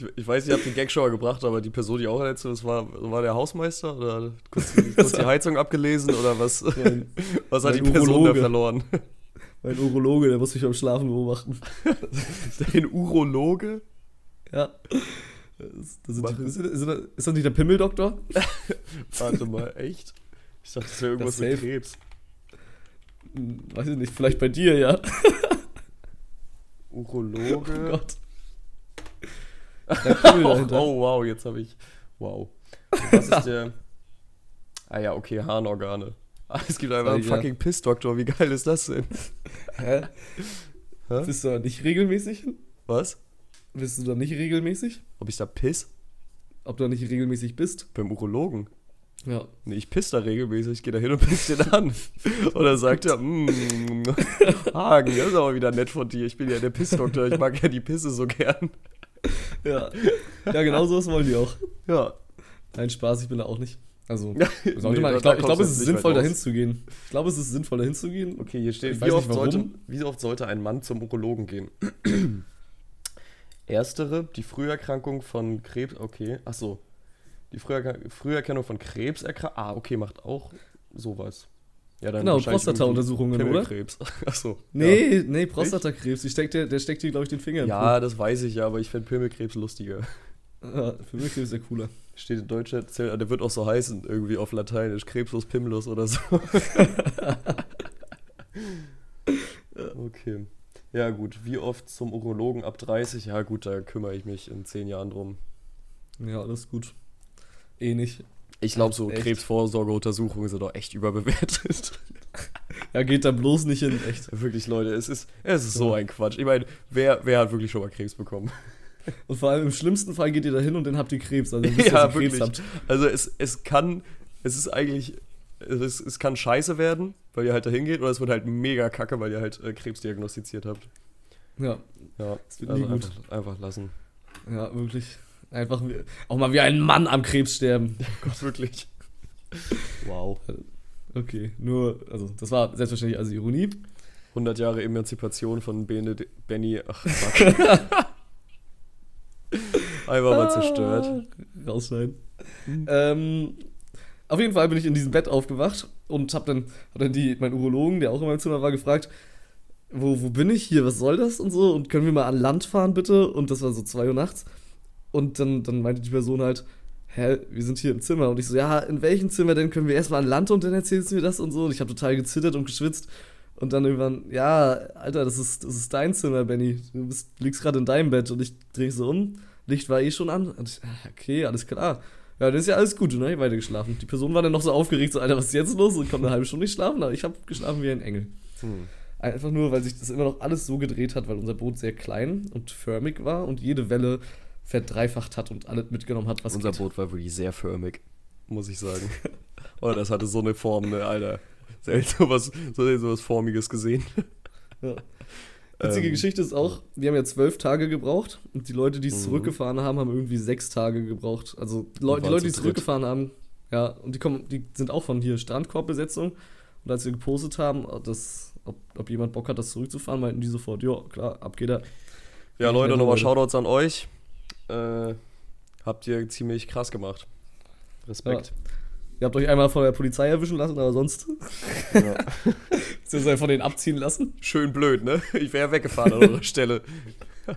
B: ich, ich, weiß, ihr habt den Gag schon gebracht, aber die Person, die auch in der war, war der Hausmeister oder kurz, <laughs> kurz die Heizung abgelesen oder was? <laughs> Mein, was hat die Person Urologe. da verloren? <laughs>
A: Mein Urologe, der muss mich beim Schlafen beobachten.
B: Den Urologe?
A: Ja. Das, das die, ist, ist, ist das nicht der Pimmeldoktor?
B: Warte mal, echt? Ich dachte, das wäre irgendwas das mit Krebs.
A: Hm, weiß ich nicht, vielleicht bei dir, ja.
B: Urologe.
A: Oh Gott. <laughs>
B: oh, oh, wow, jetzt habe ich. Wow. <laughs> Was ist der. Ah ja, okay, Harnorgane. Ah, es gibt einfach einen ja. fucking Piss-Doktor. Wie geil ist das denn? <laughs>
A: Hä? Hä? Bist du da nicht regelmäßig?
B: Was?
A: Bist du da nicht regelmäßig?
B: Ob ich da piss?
A: Ob du da nicht regelmäßig bist?
B: Beim Urologen.
A: Ja.
B: Nee, ich piss da regelmäßig, ich gehe da hin und piss den an. Oder sagt er, mmm, Hagen, das ist aber wieder nett von dir. Ich bin ja der Pissdoktor, ich mag ja die Pisse so gern. <laughs>
A: Ja. Ja, genau so wollen die auch.
B: Ja.
A: Nein, Spaß, ich bin da auch nicht. Also, <laughs> nee, ich glaube, glaub, es ist sinnvoll, dahin zu gehen. Ich glaube, es ist sinnvoll, dahin zu gehen.
B: Okay, hier steht, wie oft, sollte, wie oft sollte ein Mann zum Urologen gehen? <clears throat> Erstere, die Früherkrankung von Krebs, okay, ach so, die Früher Früherkennung von Krebserkrankungen. Ah, okay, macht auch sowas.
A: Ja, dann genau, Prostata-Untersuchungen, oder?
B: Krebs. <laughs> Achso.
A: Nee, ja. nee, Prostatakrebs. Die steckt, der, der steckt hier, glaube ich, den Finger
B: Ja, das weiß ich ja, aber ich finde Pimmelkrebs lustiger.
A: Ja, Pimmelkrebs ist ja cooler.
B: Steht in Deutsch, der wird auch so heißen, irgendwie auf Lateinisch. Krebslos, Pimmellos oder so. <laughs> okay. Ja, gut. Wie oft zum Urologen ab 30? Ja, gut, da kümmere ich mich in 10 Jahren drum.
A: Ja, alles gut eh nicht.
B: Ich glaube, so Krebsvorsorgeuntersuchungen sind doch echt überbewertet. <laughs>
A: ja, geht da bloß nicht hin, echt.
B: Wirklich, Leute, es ist, es ist so ein Quatsch. Ich meine, wer, wer hat wirklich schon mal Krebs bekommen? <laughs>
A: Und vor allem im schlimmsten Fall geht ihr da hin und dann habt ihr Krebs. Also
B: wisst, <laughs> ja, wirklich. Krebs habt. Also es, es kann, es ist eigentlich, es, es kann scheiße werden, weil ihr halt da hingeht, oder es wird halt mega kacke, weil ihr halt äh, Krebs diagnostiziert habt.
A: Ja.
B: Ja, das wird also nie gut. Einfach, einfach lassen.
A: Ja, wirklich. Einfach auch mal wie ein Mann am Krebs sterben. <laughs>
B: Oh Gott, wirklich. Wow.
A: Okay, nur, also das war selbstverständlich also Ironie.
B: 100 Jahre Emanzipation von Bened Benny. Ach, fuck. <laughs> Einfach mal zerstört.
A: Ah, rausschneiden. Mhm. Ähm, auf jeden Fall bin ich in diesem Bett aufgewacht und hab dann, hab dann die, mein Urologen, der auch in meinem Zimmer war, gefragt, wo, wo bin ich hier, was soll das und so und können wir mal an Land fahren bitte? Und das war so 2 Uhr nachts. Und dann, dann meinte die Person halt, hä, wir sind hier im Zimmer. Und ich so, ja, in welchem Zimmer denn können wir erstmal an Land und dann erzählst du mir das und so. Und ich habe total gezittert und geschwitzt. Und dann irgendwann, ja, Alter, das ist, das ist dein Zimmer, Benny. Du bist, liegst gerade in deinem Bett und ich drehe so um. Licht war eh schon an. Und ich, ah, okay, alles klar. Ja, das ist ja alles gut, ne? Ich weiter geschlafen. Die Person war dann noch so aufgeregt, so, Alter, was ist jetzt los? Und konnte eine halbe Stunde nicht schlafen, aber ich habe geschlafen wie ein Engel. Hm. Einfach nur, weil sich das immer noch alles so gedreht hat, weil unser Boot sehr klein und förmig war und jede Welle verdreifacht hat und alles mitgenommen hat,
B: was Unser geht. Boot war wirklich sehr förmig, muss ich sagen. <laughs> oh, das hatte so eine Form, ne, Alter. Selten sowas, sowas Formiges gesehen. <laughs>
A: Ja. Witzige ähm, Geschichte ist auch, wir haben ja zwölf Tage gebraucht und die Leute, die es mhm. zurückgefahren haben, haben irgendwie sechs Tage gebraucht. Also Le die Leute, die zurückgefahren haben, ja, und die kommen, die sind auch von hier Strandkorbbesetzung. Und als wir gepostet haben, dass, ob, ob jemand Bock hat, das zurückzufahren, meinten die sofort, ja, klar, ab geht er.
B: Ja, Leute, nochmal Shoutouts an euch. Äh, habt ihr ziemlich krass gemacht. Respekt. Ja.
A: Ihr habt euch einmal von der Polizei erwischen lassen, aber sonst. Ja. <laughs> Beziehungsweise von denen abziehen lassen.
B: Schön blöd, ne? Ich wäre weggefahren an eurer Stelle. <laughs>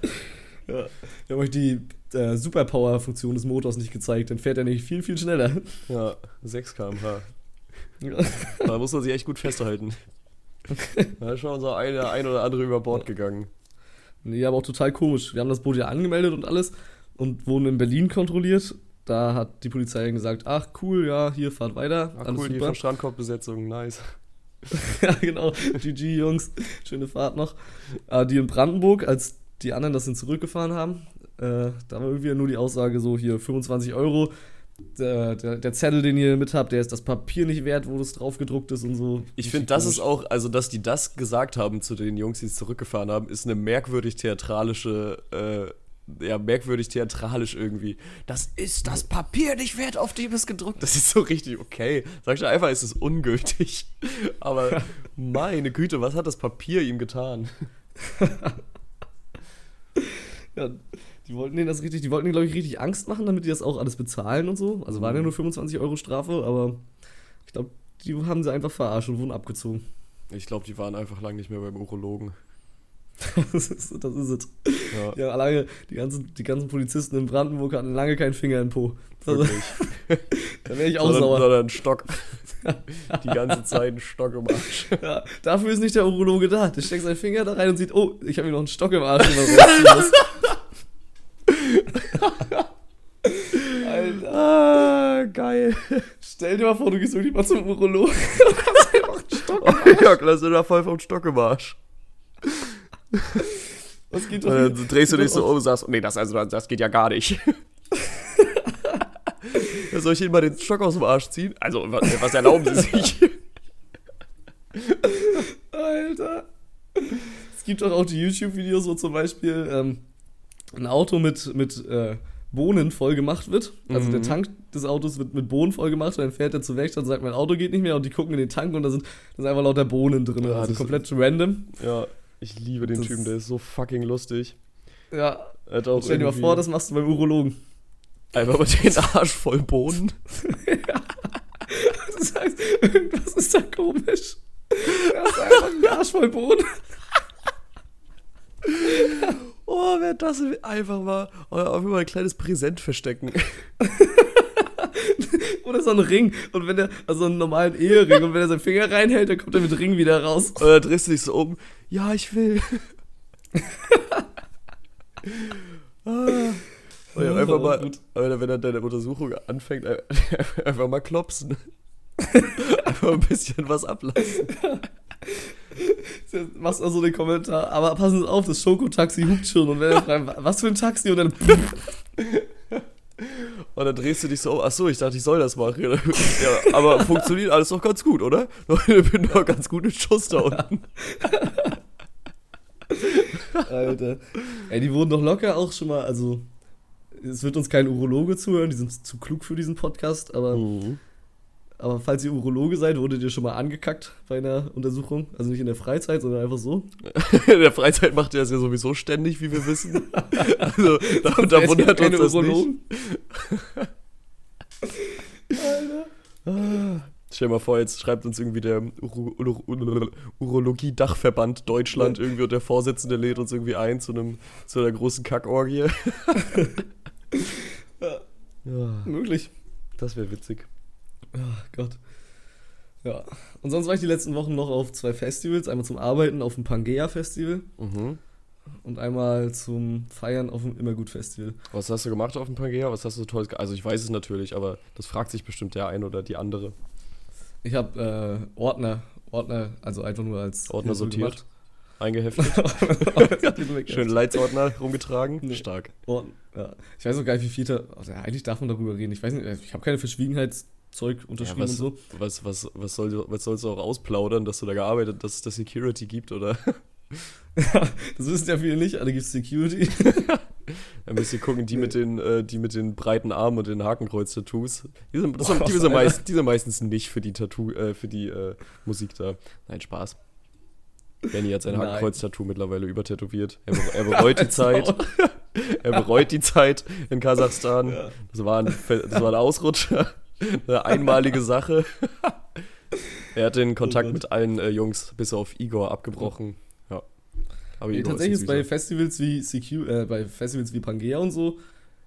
A: ja. Wir haben euch die äh, Superpower-Funktion des Motors nicht gezeigt. Dann fährt er nämlich viel, viel schneller.
B: Ja, 6 km/h. Ja. <laughs> Da muss man sich echt gut festhalten. Da ist schon unser ein, ein oder andere über Bord gegangen.
A: Nee, aber auch total komisch. Wir haben das Boot ja angemeldet und alles und wurden in Berlin kontrolliert da hat die Polizei gesagt, ach cool, ja, hier fahrt weiter.
B: Ach alles cool, super. die von Strandkorbbesetzung, nice. <laughs>
A: ja, genau. GG, Jungs. Schöne Fahrt noch. Aber die in Brandenburg, als die anderen das sind zurückgefahren haben, äh, da war irgendwie nur die Aussage so, hier 25 Euro. Der, der, der, Zettel, den ihr mit habt, der ist das Papier nicht wert, wo das drauf gedruckt ist und so.
B: Ich finde, das ist auch, also dass die das gesagt haben zu den Jungs, die es zurückgefahren haben, ist eine merkwürdig theatralische äh, ja, merkwürdig theatralisch irgendwie. Das ist das Papier nicht wert, auf dem es gedruckt Das ist so richtig okay. Sag ich einfach, es ist ungültig. <laughs> Aber meine Güte, was hat das Papier ihm getan? <laughs>
A: ja, die wollten denen das richtig, die wollten denen, glaube ich, richtig Angst machen, damit die das auch alles bezahlen und so. Also waren ja mhm. nur 25 Euro Strafe, aber ich glaube, die haben sie einfach verarscht und wurden abgezogen.
B: Ich glaube, die waren einfach lang nicht mehr beim Urologen. <laughs>
A: das ist, das ist es. Ja. ja, lange, die ganzen, die ganzen Polizisten in Brandenburg hatten lange keinen Finger im Po. Also, <laughs> da wäre ich auch
B: sondern,
A: sauer.
B: Sondern einen Stock. <laughs> die ganze Zeit einen Stock im Arsch.
A: Ja, dafür ist nicht der Urologe da. Der steckt seinen Finger da rein und sieht, oh, ich habe hier noch einen Stock im Arsch. Alter. Ah, geil. Stell dir mal vor, du gehst wirklich mal zum Urologen und hast
B: einfach einen Stock im Arsch. Ja, klasse, da voll vom Stock im Arsch. Was geht doch äh, Dann drehst du dich so um und sagst, nee, das, also, das geht ja gar nicht. <laughs> Soll ich Ihnen mal den Stock aus dem Arsch ziehen? Also, was, was erlauben Sie sich? <laughs>
A: Alter. Es gibt doch auch die YouTube-Videos, wo zum Beispiel ähm, ein Auto mit, mit äh, Bohnen voll gemacht wird. Also mhm. der Tank des Autos wird mit Bohnen voll gemacht und dann fährt er zur Werkstatt und sagt, mein Auto geht nicht mehr und die gucken in den Tank und da sind, da sind einfach lauter Bohnen drin. Ja, also komplett random.
B: Ja, ich liebe den das Typen, der ist so fucking lustig.
A: Ja. Stell dir mal vor, das machst du beim Urologen.
B: Einfach mit den Arsch voll Boden. <laughs> ja.
A: Du sagst, irgendwas ist da komisch. Er ist einfach ein Arsch voll Boden.
B: oh, wer das einfach mal, auf immer ein kleines Präsent verstecken. <laughs>
A: Oder so ein Ring. Und wenn er, also einen normalen Ehering, und wenn er seinen Finger reinhält, dann kommt er mit Ring wieder raus.
B: Dann drehst du dich so um. Ja, ich will. <laughs> ah. Ja, einfach mal, Alter, wenn er deine Untersuchung anfängt, <laughs> einfach mal klopsen. <laughs> einfach ein bisschen was ablassen.
A: Machst also den Kommentar, aber passen Sie auf, das Schokotaxi hupt schon. Und wenn er fragt, was für ein Taxi? Und dann.
B: Und dann drehst du dich so um, ach so, ich dachte, ich soll das machen. ja, aber funktioniert alles doch ganz gut, oder? Ich bin doch ganz gut mit Schuss da unten. <laughs>
A: Alter. Ey, die wurden doch locker auch schon mal, also es wird uns kein Urologe zuhören, die sind zu klug für diesen Podcast, aber mhm. Aber falls ihr Urologe seid, wurdet ihr schon mal angekackt bei einer Untersuchung? Also nicht in der Freizeit, sondern einfach so?
B: in der Freizeit macht ihr das ja sowieso ständig, wie wir wissen. also da, da wundert uns das Urologen. nicht. <laughs> Alter. Ah. Stell dir mal vor, jetzt schreibt uns irgendwie der Uro Uro Uro Urologie-Dachverband Deutschland irgendwie und der Vorsitzende lädt uns irgendwie ein zu, einem, zu einer großen Kackorgie. <laughs>
A: ja. ja. Möglich.
B: Das wäre witzig.
A: Oh Gott. Ja. Und sonst war ich die letzten Wochen noch auf zwei Festivals. Einmal zum Arbeiten auf dem Pangea-Festival
B: Mhm.
A: und einmal zum Feiern auf dem Immergut-Festival.
B: Was hast du gemacht auf dem Pangea? Was hast du so tolles Also ich weiß es natürlich, aber das fragt sich bestimmt der ein oder die andere.
A: Ich habe äh, Ordner, Ordner, also einfach nur als
B: Ordner
A: Hilfe
B: sortiert? Eingeheftet. <laughs>
A: gemacht.
B: Schön Leitsordner rumgetragen.
A: Nee.
B: Stark.
A: Ordner, ja. Ich weiß auch gar nicht, wie viel da. Also eigentlich darf man darüber reden. Ich weiß nicht, ich habe keine Verschwiegenheitszeug unterschrieben
B: Ja, was,
A: und so.
B: was, was, was, soll, was sollst du auch ausplaudern, dass du da gearbeitet, dass es da Security gibt oder <laughs>
A: das wissen ja viele nicht, alle gibt Security. <laughs> <laughs>
B: ein bisschen gucken, die mit den, äh, die mit den breiten Armen und den Hakenkreuz-Tattoos. Die sind, das sind, die, sind <laughs> meist, die sind meistens nicht für die Tattoo, äh, für die äh, Musik da. Nein, Spaß. Benny hat sein. Hakenkreuz-Tattoo mittlerweile übertätowiert. Er, er <laughs> bereut die Zeit. Er bereut die Zeit in Kasachstan.
A: Ja.
B: Das, war ein, das war ein Ausrutscher. Eine einmalige Sache. Er hat den Kontakt
A: Gott.
B: mit allen äh, Jungs bis auf Igor abgebrochen. Aber
A: Nee, tatsächlich ist bei. Festivals wie CQ, äh, bei Festivals wie Pangea und so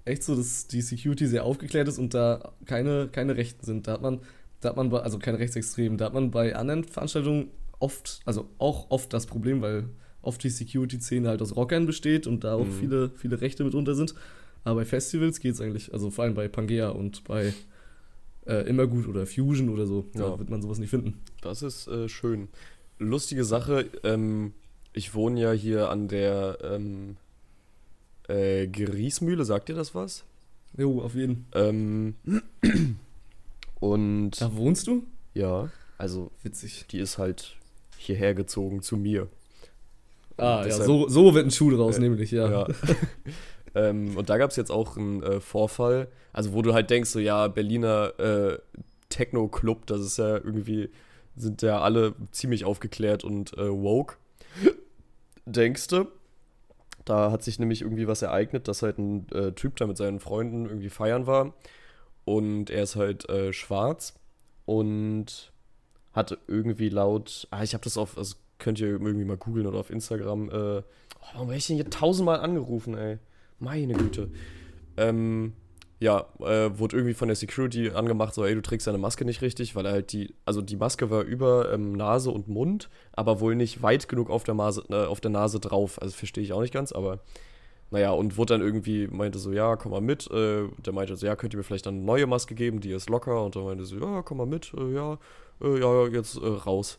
A: echt so, dass die Security sehr aufgeklärt ist und da keine, keine Rechten sind. Da hat man, da hat man bei, also keine Rechtsextremen, da hat man bei anderen Veranstaltungen oft, also auch oft das Problem, weil oft die Security-Szene halt aus Rockern besteht und da auch
B: Mhm.
A: viele, viele Rechte mitunter sind. Aber bei Festivals geht es eigentlich, also vor allem bei Pangea und bei äh, Immergut oder Fusion oder so, da
B: Ja.
A: wird man sowas nicht finden.
B: Das ist äh, schön. Lustige Sache, ähm, ich wohne ja hier an der ähm, äh, Griesmühle, sagt ihr das was?
A: Jo, auf jeden.
B: Ähm, und
A: Da wohnst du?
B: ja, also
A: Witzig.
B: die ist halt hierher gezogen zu mir.
A: Ah, ja,
B: deshalb-
A: so, so wird ein Schuh draus,
B: Äh,
A: nämlich, ja.
B: Ja. <laughs> ähm, und da gab es jetzt auch einen äh, Vorfall, also wo du halt denkst, so ja, Berliner äh, Techno-Club, das ist ja irgendwie, sind ja alle ziemlich aufgeklärt und äh, woke. Denkst du? Da hat sich nämlich irgendwie was ereignet, dass halt ein äh, Typ da mit seinen Freunden irgendwie feiern war. Und er ist halt äh, schwarz und hat irgendwie laut, ah, ich habe das auf, also könnt ihr irgendwie mal googeln oder auf Instagram, äh, oh, warum werde ich denn hier tausendmal angerufen, ey? Meine Güte. Ähm, ja, äh, wurde irgendwie von der Security angemacht, so, ey, du trägst deine Maske nicht richtig, weil er halt die, also die Maske war über ähm, Nase und Mund, aber wohl nicht weit genug auf der, Nase, äh, auf der Nase drauf. Also verstehe ich auch nicht ganz, aber naja, und wurde dann irgendwie, meinte so, ja, komm mal mit. Äh, der meinte so, ja, könnt ihr mir vielleicht eine neue Maske geben, die ist locker. Und dann meinte so, ja, komm mal mit, äh, ja, äh, ja, jetzt äh, raus.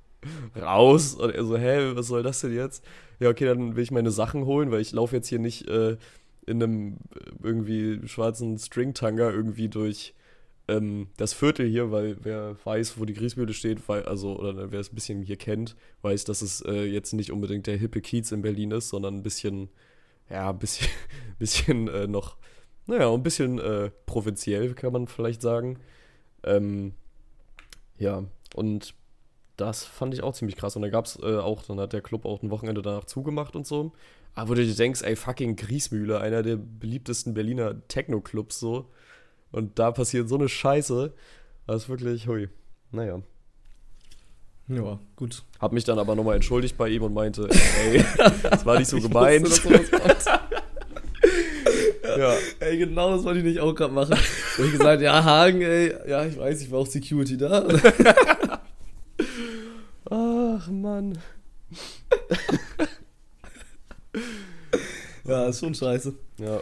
B: <laughs> raus. Und er so, hä, was soll das denn jetzt? Ja, okay, dann will ich meine Sachen holen, weil ich laufe jetzt hier nicht in einem äh, irgendwie schwarzen Stringtanga irgendwie durch ähm, das Viertel hier, weil wer weiß, wo die Griesmühle steht, weil, also, oder wer es ein bisschen hier kennt, weiß, dass es äh, jetzt nicht unbedingt der hippe Kiez in Berlin ist, sondern ein bisschen, ja, ein bisschen, <laughs> bisschen äh, noch, naja, ein bisschen äh, provinziell, kann man vielleicht sagen. Ähm, ja, und das fand ich auch ziemlich krass. Und da gab es äh, auch, dann hat der Club auch ein Wochenende danach zugemacht und so. Aber wo du dir denkst, ey, fucking Griesmühle, einer der beliebtesten Berliner Techno-Clubs so. Und da passiert so eine Scheiße. Das ist wirklich, hui. Naja.
A: Ja, gut.
B: Hab mich dann aber nochmal entschuldigt bei ihm und meinte, ey, <laughs> das war nicht so <laughs> gemeint. <laughs> ja.
A: ey, genau das wollte ich nicht auch gerade machen. Hab ich gesagt, ja, Hagen, ey, ja, ich weiß, ich war auch Security da.
B: Ach, Mann.
A: Ja, ist schon scheiße.
B: Ja.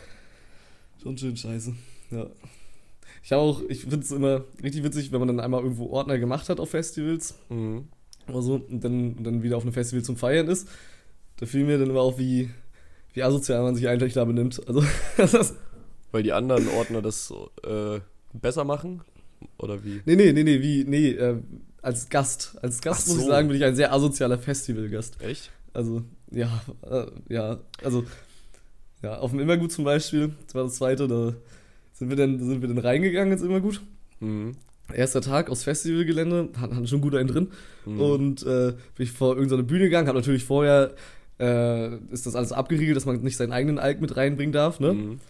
A: Schon schön scheiße. Ja. Ich habe auch, ich finde es immer richtig witzig, wenn man dann einmal irgendwo Ordner gemacht hat auf Festivals
B: Mhm.
A: oder so und dann, und dann wieder auf einem Festival zum Feiern ist. Da fiel mir dann immer auf, wie, wie asozial man sich eigentlich da benimmt. Also, <laughs> das ist,
B: Weil die anderen Ordner das äh, besser machen? Oder wie?
A: nee, nee, nee, nee, wie, nee, äh, als Gast. Als Gast
B: Ach
A: muss ich
B: so.
A: sagen, bin ich ein sehr asozialer Festivalgast.
B: Echt?
A: Also, ja, äh, ja, also, ja, auf dem Immergut zum Beispiel, das war das zweite, da sind wir dann, sind wir dann reingegangen ins Immergut.
B: Mhm.
A: Erster Tag aufs Festivalgelände, hatten schon gut einen drin.
B: Mhm.
A: Und äh, bin ich vor irgendeine Bühne gegangen, habe natürlich vorher, äh, ist das alles abgeriegelt, dass man nicht seinen eigenen Alk mit reinbringen darf, ne?
B: Mhm.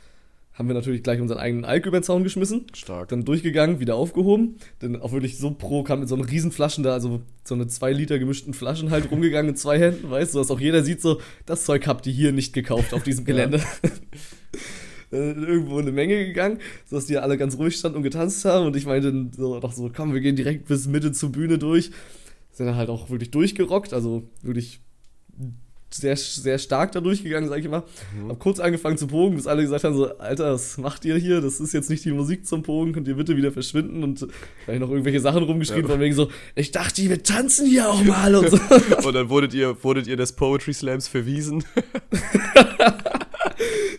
A: Haben wir natürlich gleich unseren eigenen Alk über den Zaun geschmissen.
B: Stark.
A: Dann durchgegangen, wieder aufgehoben. Dann auch wirklich so pro, kam mit so einem riesen Flaschen da, also so eine 2 Liter gemischten Flaschen halt rumgegangen in zwei Händen, weißt du, dass auch jeder sieht so, das Zeug habt ihr hier nicht gekauft auf diesem <laughs> Gelände. <laughs> äh, irgendwo in eine Menge gegangen, sodass die alle ganz ruhig standen und getanzt haben. Und ich meinte so, doch so, komm, wir gehen direkt bis Mitte zur Bühne durch. Sind dann halt auch wirklich durchgerockt, also wirklich sehr, sehr stark da durchgegangen, sag ich mal. Mhm. Hab kurz angefangen zu pogen, bis alle gesagt haben: so, Alter, was macht ihr hier? Das ist jetzt nicht die Musik zum Pogen, könnt ihr bitte wieder verschwinden? Und da ich noch irgendwelche Sachen rumgeschrieben, ja. von wegen so, ich dachte, wir tanzen hier auch mal und so. <laughs>
B: und dann wurdet ihr, wurdet ihr des Poetry Slams verwiesen. <laughs>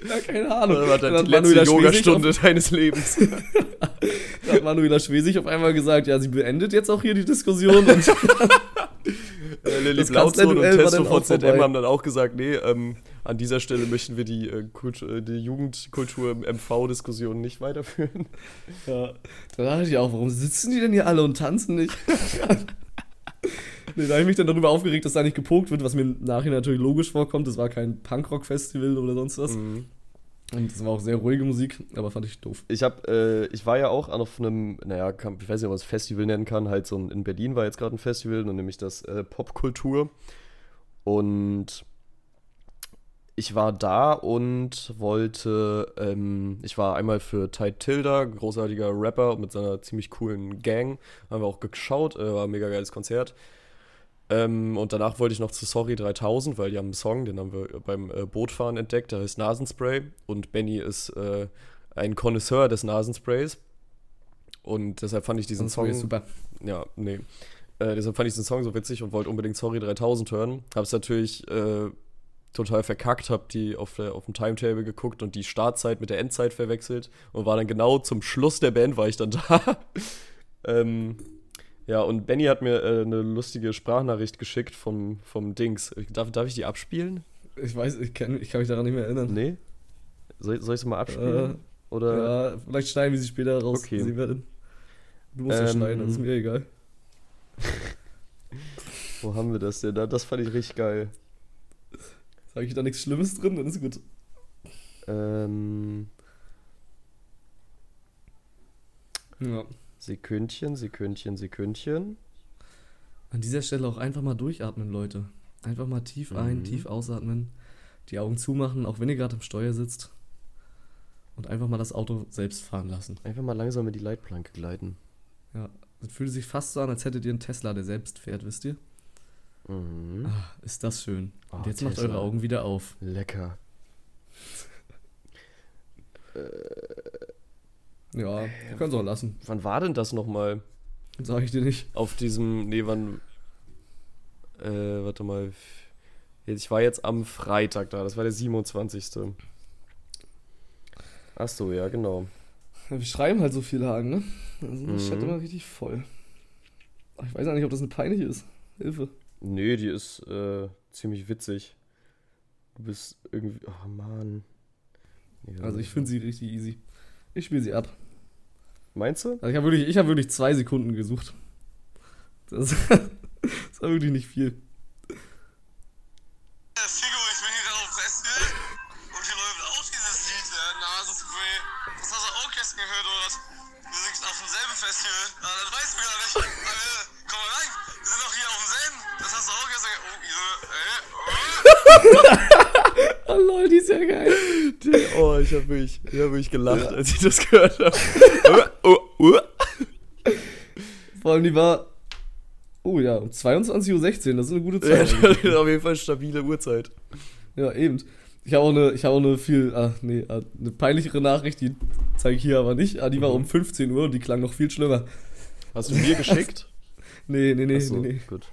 A: ja, keine Ahnung.
B: Das war dann die letzte Yogastunde deines Lebens. <laughs>
A: da hat Manuela Schwesig auf einmal gesagt, ja, sie beendet jetzt auch hier die Diskussion und
B: Lilly Blauzone und Testo VZM haben dann auch gesagt, nee, ähm, an dieser Stelle möchten wir die, äh, Kultur, die Jugendkultur MV-Diskussion nicht weiterführen. <laughs>
A: Ja, da dachte ich auch, warum sitzen die denn hier alle und tanzen nicht? <laughs> nee, da habe ich mich dann darüber aufgeregt, dass da nicht gepokt wird, was mir im Nachhinein natürlich logisch vorkommt. Das war kein Punkrock-Festival oder sonst was. Mhm. Und das war auch sehr ruhige Musik, aber fand ich doof.
B: Ich habe, äh, ich war ja auch auf einem, naja, ich weiß nicht, ob man es Festival nennen kann, halt so ein, in Berlin war jetzt gerade ein Festival, nämlich das äh, Popkultur. Und ich war da und wollte, ähm, ich war einmal für Ty Tilda, großartiger Rapper mit seiner ziemlich coolen Gang, haben wir auch geschaut, äh, war ein mega geiles Konzert. Ähm, und danach wollte ich noch zu Sorry 3000, weil die haben einen Song, den haben wir beim äh, Bootfahren entdeckt, der heißt Nasenspray. Und Benny ist äh, ein Connoisseur des Nasensprays. Und deshalb fand ich diesen Song.
A: super.
B: Ja, nee. Äh, deshalb fand ich diesen Song so witzig und wollte unbedingt Sorry 3000 hören. Hab's natürlich äh, total verkackt, hab die auf, der, auf dem Timetable geguckt und die Startzeit mit der Endzeit verwechselt und war dann genau zum Schluss der Band, war ich dann <laughs> da. ähm, ja, und Benny hat mir äh, eine lustige Sprachnachricht geschickt vom, vom Dings. Darf, darf ich die abspielen?
A: Ich weiß, ich kann, ich kann mich daran nicht mehr erinnern.
B: Nee? Soll, soll ich sie mal abspielen? Äh,
A: Oder? Ja, vielleicht schneiden wir sie später raus.
B: Okay. Sie werden.
A: Du musst ähm, ja schneiden, das ist mir egal. <laughs>
B: Wo haben wir das denn? Das fand ich richtig geil.
A: Sag ich da nichts Schlimmes drin, dann ist gut.
B: Ähm.
A: Ja.
B: Sekündchen, Sekündchen, Sekündchen.
A: An dieser Stelle auch einfach mal durchatmen, Leute. Einfach mal tief ein, mhm. tief ausatmen, die Augen zumachen, auch wenn ihr gerade am Steuer sitzt. Und einfach mal das Auto selbst fahren lassen.
B: Einfach mal langsam in die Leitplanke gleiten.
A: Ja, das fühlt sich fast so an, als hättet ihr einen Tesla, der selbst fährt, wisst ihr?
B: Mhm.
A: Ach, ist das schön. Oh, Und jetzt Tesla. macht eure Augen wieder auf.
B: Lecker.
A: äh. <laughs> Ja, wir können es auch lassen.
B: Wann war denn das nochmal?
A: Sag ich dir nicht.
B: Auf diesem, nee, wann, äh, warte mal. Ich war jetzt am Freitag da, das war der 27. Ach so, ja, genau.
A: Ja, wir schreiben halt so viel Hagen, ne? Also mhm. immer richtig voll. Aber ich weiß auch nicht, ob das eine peinliche ist. Hilfe.
B: Nee, die ist äh, ziemlich witzig. Du bist irgendwie. Oh Mann.
A: Ja, also ich finde sie richtig easy. Ich spiele sie ab.
B: Meinst du?
A: Also ich habe wirklich, hab wirklich zwei Sekunden gesucht. Das, <laughs> das war wirklich nicht viel.
C: Ich
B: habe wirklich, hab wirklich gelacht, als ich das gehört habe. <laughs> oh,
A: oh. Vor allem die war, oh ja, um 22.16 Uhr, das ist eine gute Zeit.
B: Ja, <laughs> das ist auf jeden Fall stabile Uhrzeit.
A: Ja, eben. Ich habe auch eine, ich habe auch eine viel, ach nee, ah, eine peinlichere Nachricht, die zeige ich hier aber nicht. Ah, die war mhm. um 15 Uhr und die klang noch viel schlimmer.
B: Hast du mir <laughs> geschickt?
A: nee, nee, nee, so, nee, nee.
B: Gut.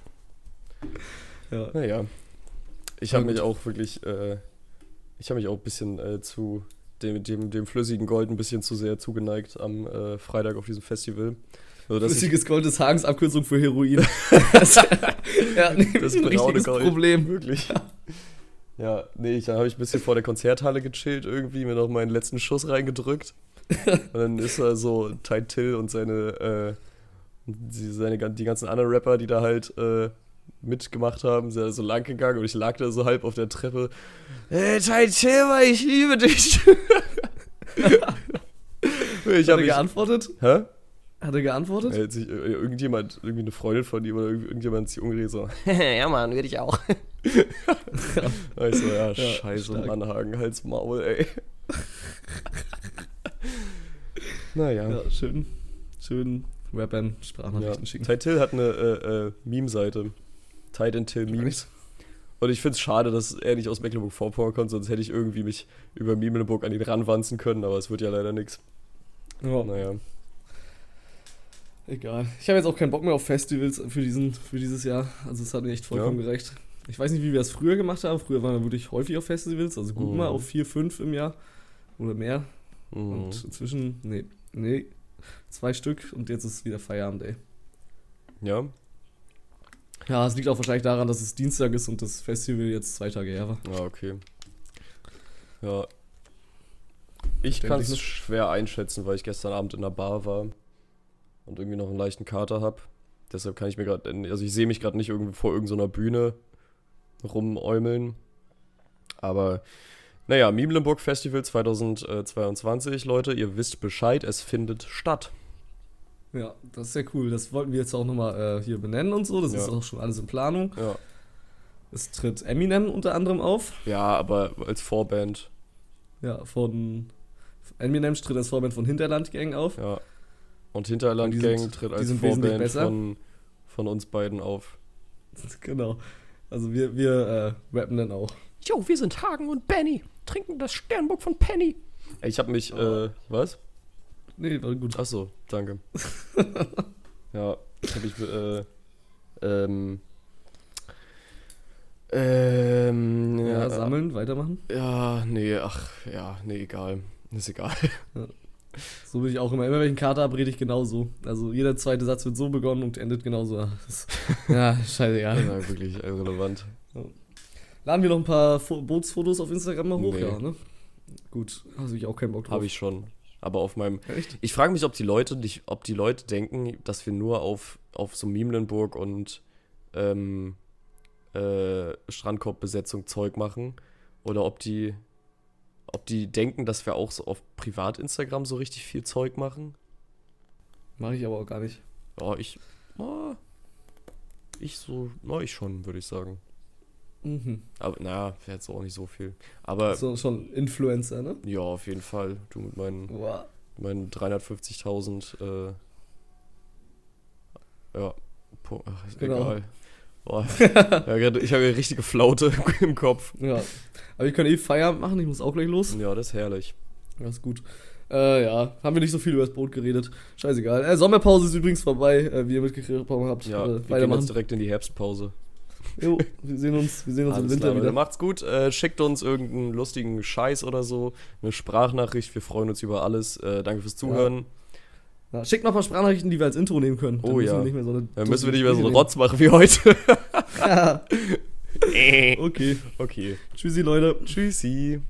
A: Ja.
B: Naja. Ich habe mich auch wirklich, äh, ich habe mich auch ein bisschen äh, zu dem, dem, dem flüssigen Gold ein bisschen zu sehr zugeneigt am äh, Freitag auf diesem Festival.
A: Also, Flüssiges Gold ist Hagens Abkürzung für Heroin. <laughs>
B: ja, nee, das ist ein richtiges Gold. Problem. Wirklich. Ja, nee, ich, dann habe ich ein bisschen vor der Konzerthalle gechillt irgendwie, mir noch meinen letzten Schuss reingedrückt. und dann ist da so Ty Till und seine, äh, die, seine, die ganzen anderen Rapper, die da halt äh, mitgemacht haben, sind so lang gegangen und ich lag da so halb auf der Treppe. Hey, Tai Chema, ich liebe dich. <laughs>
A: ich Hat er geantwortet?
B: Hä?
A: Hat er geantwortet?
B: Hat sich, äh, irgendjemand, irgendwie eine Freundin von ihm oder irgendjemand sich umgeredet so. <laughs>
A: ja, Mann, würde ich auch.
B: ja. Ich so, ja, ja scheiße, stark. Mann, Hagen, Hals, Maul, ey. <laughs> Naja.
A: Ja, schön. Schön Rappern
B: Ja.
A: Sprachnachrichten schicken.
B: Ty Till hat eine äh, äh, Meme-Seite. Ty and Till Memes. Und ich finde es schade, dass er nicht aus Mecklenburg-Vorpommern kommt, sonst hätte ich irgendwie mich über Mecklenburg an ihn ranwanzen können, aber es wird ja leider nichts.
A: Ja,
B: Naja.
A: egal. Ich habe jetzt auch keinen Bock mehr auf Festivals für, diesen, für dieses Jahr. Also es hat mir echt vollkommen
B: Ja.
A: gerecht. Ich weiß nicht, wie wir es früher gemacht haben. Früher waren wir wirklich häufig auf Festivals, also gut
B: Mhm.
A: mal auf vier, fünf im Jahr oder mehr.
B: Mhm.
A: Und inzwischen, nee, nee, zwei Stück und jetzt ist wieder Feierabend, ey.
B: Ja,
A: Ja, es liegt auch wahrscheinlich daran, dass es Dienstag ist und das Festival jetzt zwei Tage her war.
B: ja, okay. Ja. Ich kann es schwer einschätzen, weil ich gestern Abend in der Bar war und irgendwie noch einen leichten Kater habe. Deshalb kann ich mir gerade, also ich sehe mich gerade nicht irgendwie vor irgendeiner Bühne rumäumeln. Aber naja, Miemlenburg Festival 2022, Leute, ihr wisst Bescheid, es findet statt.
A: Ja, das ist sehr cool. Das wollten wir jetzt auch nochmal äh, hier benennen und so. Das
B: Ja.
A: ist auch schon alles in Planung.
B: Ja,
A: Es tritt Eminem unter anderem auf.
B: ja aber als Vorband,
A: Ja, von Eminem tritt als Vorband von Hinterland Gang auf.
B: ja. Und Hinterland
A: Und
B: Gang
A: sind-
B: tritt als Vorband von, von uns beiden auf. <laughs>
A: genau. Also wir, wir äh, rappen dann auch.
B: Jo, wir sind Hagen und Benny, trinken das Sternburg von Penny. Ich habe mich,
A: Oh.
B: äh, was?
A: Nee, war gut.
B: Ach so, danke. <laughs> ja, habe ich, äh, ähm, ähm,
A: Ja,
B: ja,
A: sammeln, weitermachen.
B: Ja, nee, ach, ja, nee, egal. Ist egal. <laughs>
A: So bin ich auch immer. Immer wenn ich einen Kater habe, rede ich genauso. Also jeder zweite Satz wird so begonnen und endet genauso. Ja, <laughs> scheiße, ja.
B: Ja, wirklich irrelevant.
A: Laden wir noch ein paar Fo Bootsfotos auf Instagram mal hoch,
B: Nee.
A: ja, ne? Gut, also ich auch keinen Bock drauf.
B: Habe ich schon. Aber auf meinem.
A: Echt?
B: Ich frage mich, ob die Leute nicht, ob die Leute denken, dass wir nur auf, auf so Miemlenburg und ähm, äh, Strandkorbbesetzung Zeug machen. Oder ob die, ob die denken, dass wir auch so auf Privat-Instagram so richtig viel Zeug machen.
A: Mache ich aber auch gar nicht.
B: Ja, ich. Oh, ich so, na, ich schon, würde ich sagen.
A: Mhm.
B: Aber naja, jetzt auch nicht so viel. Aber
A: So, schon Influencer, ne?
B: ja, auf jeden Fall. Du mit meinen
A: Boah.
B: meinen 350.000, äh, ja, ach, ist
A: Genau.
B: egal. Boah, <laughs> ich habe eine richtige Flaute <laughs> im Kopf.
A: Ja. Aber wir können eh Feierabend machen, ich muss auch gleich los.
B: Ja, das ist herrlich.
A: Das ist gut. Äh, ja, haben wir nicht so viel über das Boot geredet. Scheißegal. Äh, Sommerpause ist übrigens vorbei, äh, wie ihr mitgekriegt habt.
B: Ja,
A: äh,
B: wir gehen jetzt direkt in die Herbstpause.
A: Jo, wir sehen uns, wir sehen uns im Winter
B: klar,
A: wieder.
B: macht's gut. Äh, schickt uns irgendeinen lustigen Scheiß oder so. Eine Sprachnachricht. Wir freuen uns über alles. Äh, danke fürs Zuhören.
A: Ja, schickt noch paar Sprachnachrichten, die wir als Intro nehmen können. Dann
B: Oh
A: müssen
B: ja.
A: Wir nicht mehr so eine
B: Dann müssen wir nicht mehr so einen. Rotz machen wie heute.
A: Ja. <laughs> <laughs> okay.
B: okay.
A: Tschüssi, Leute.
B: Tschüssi.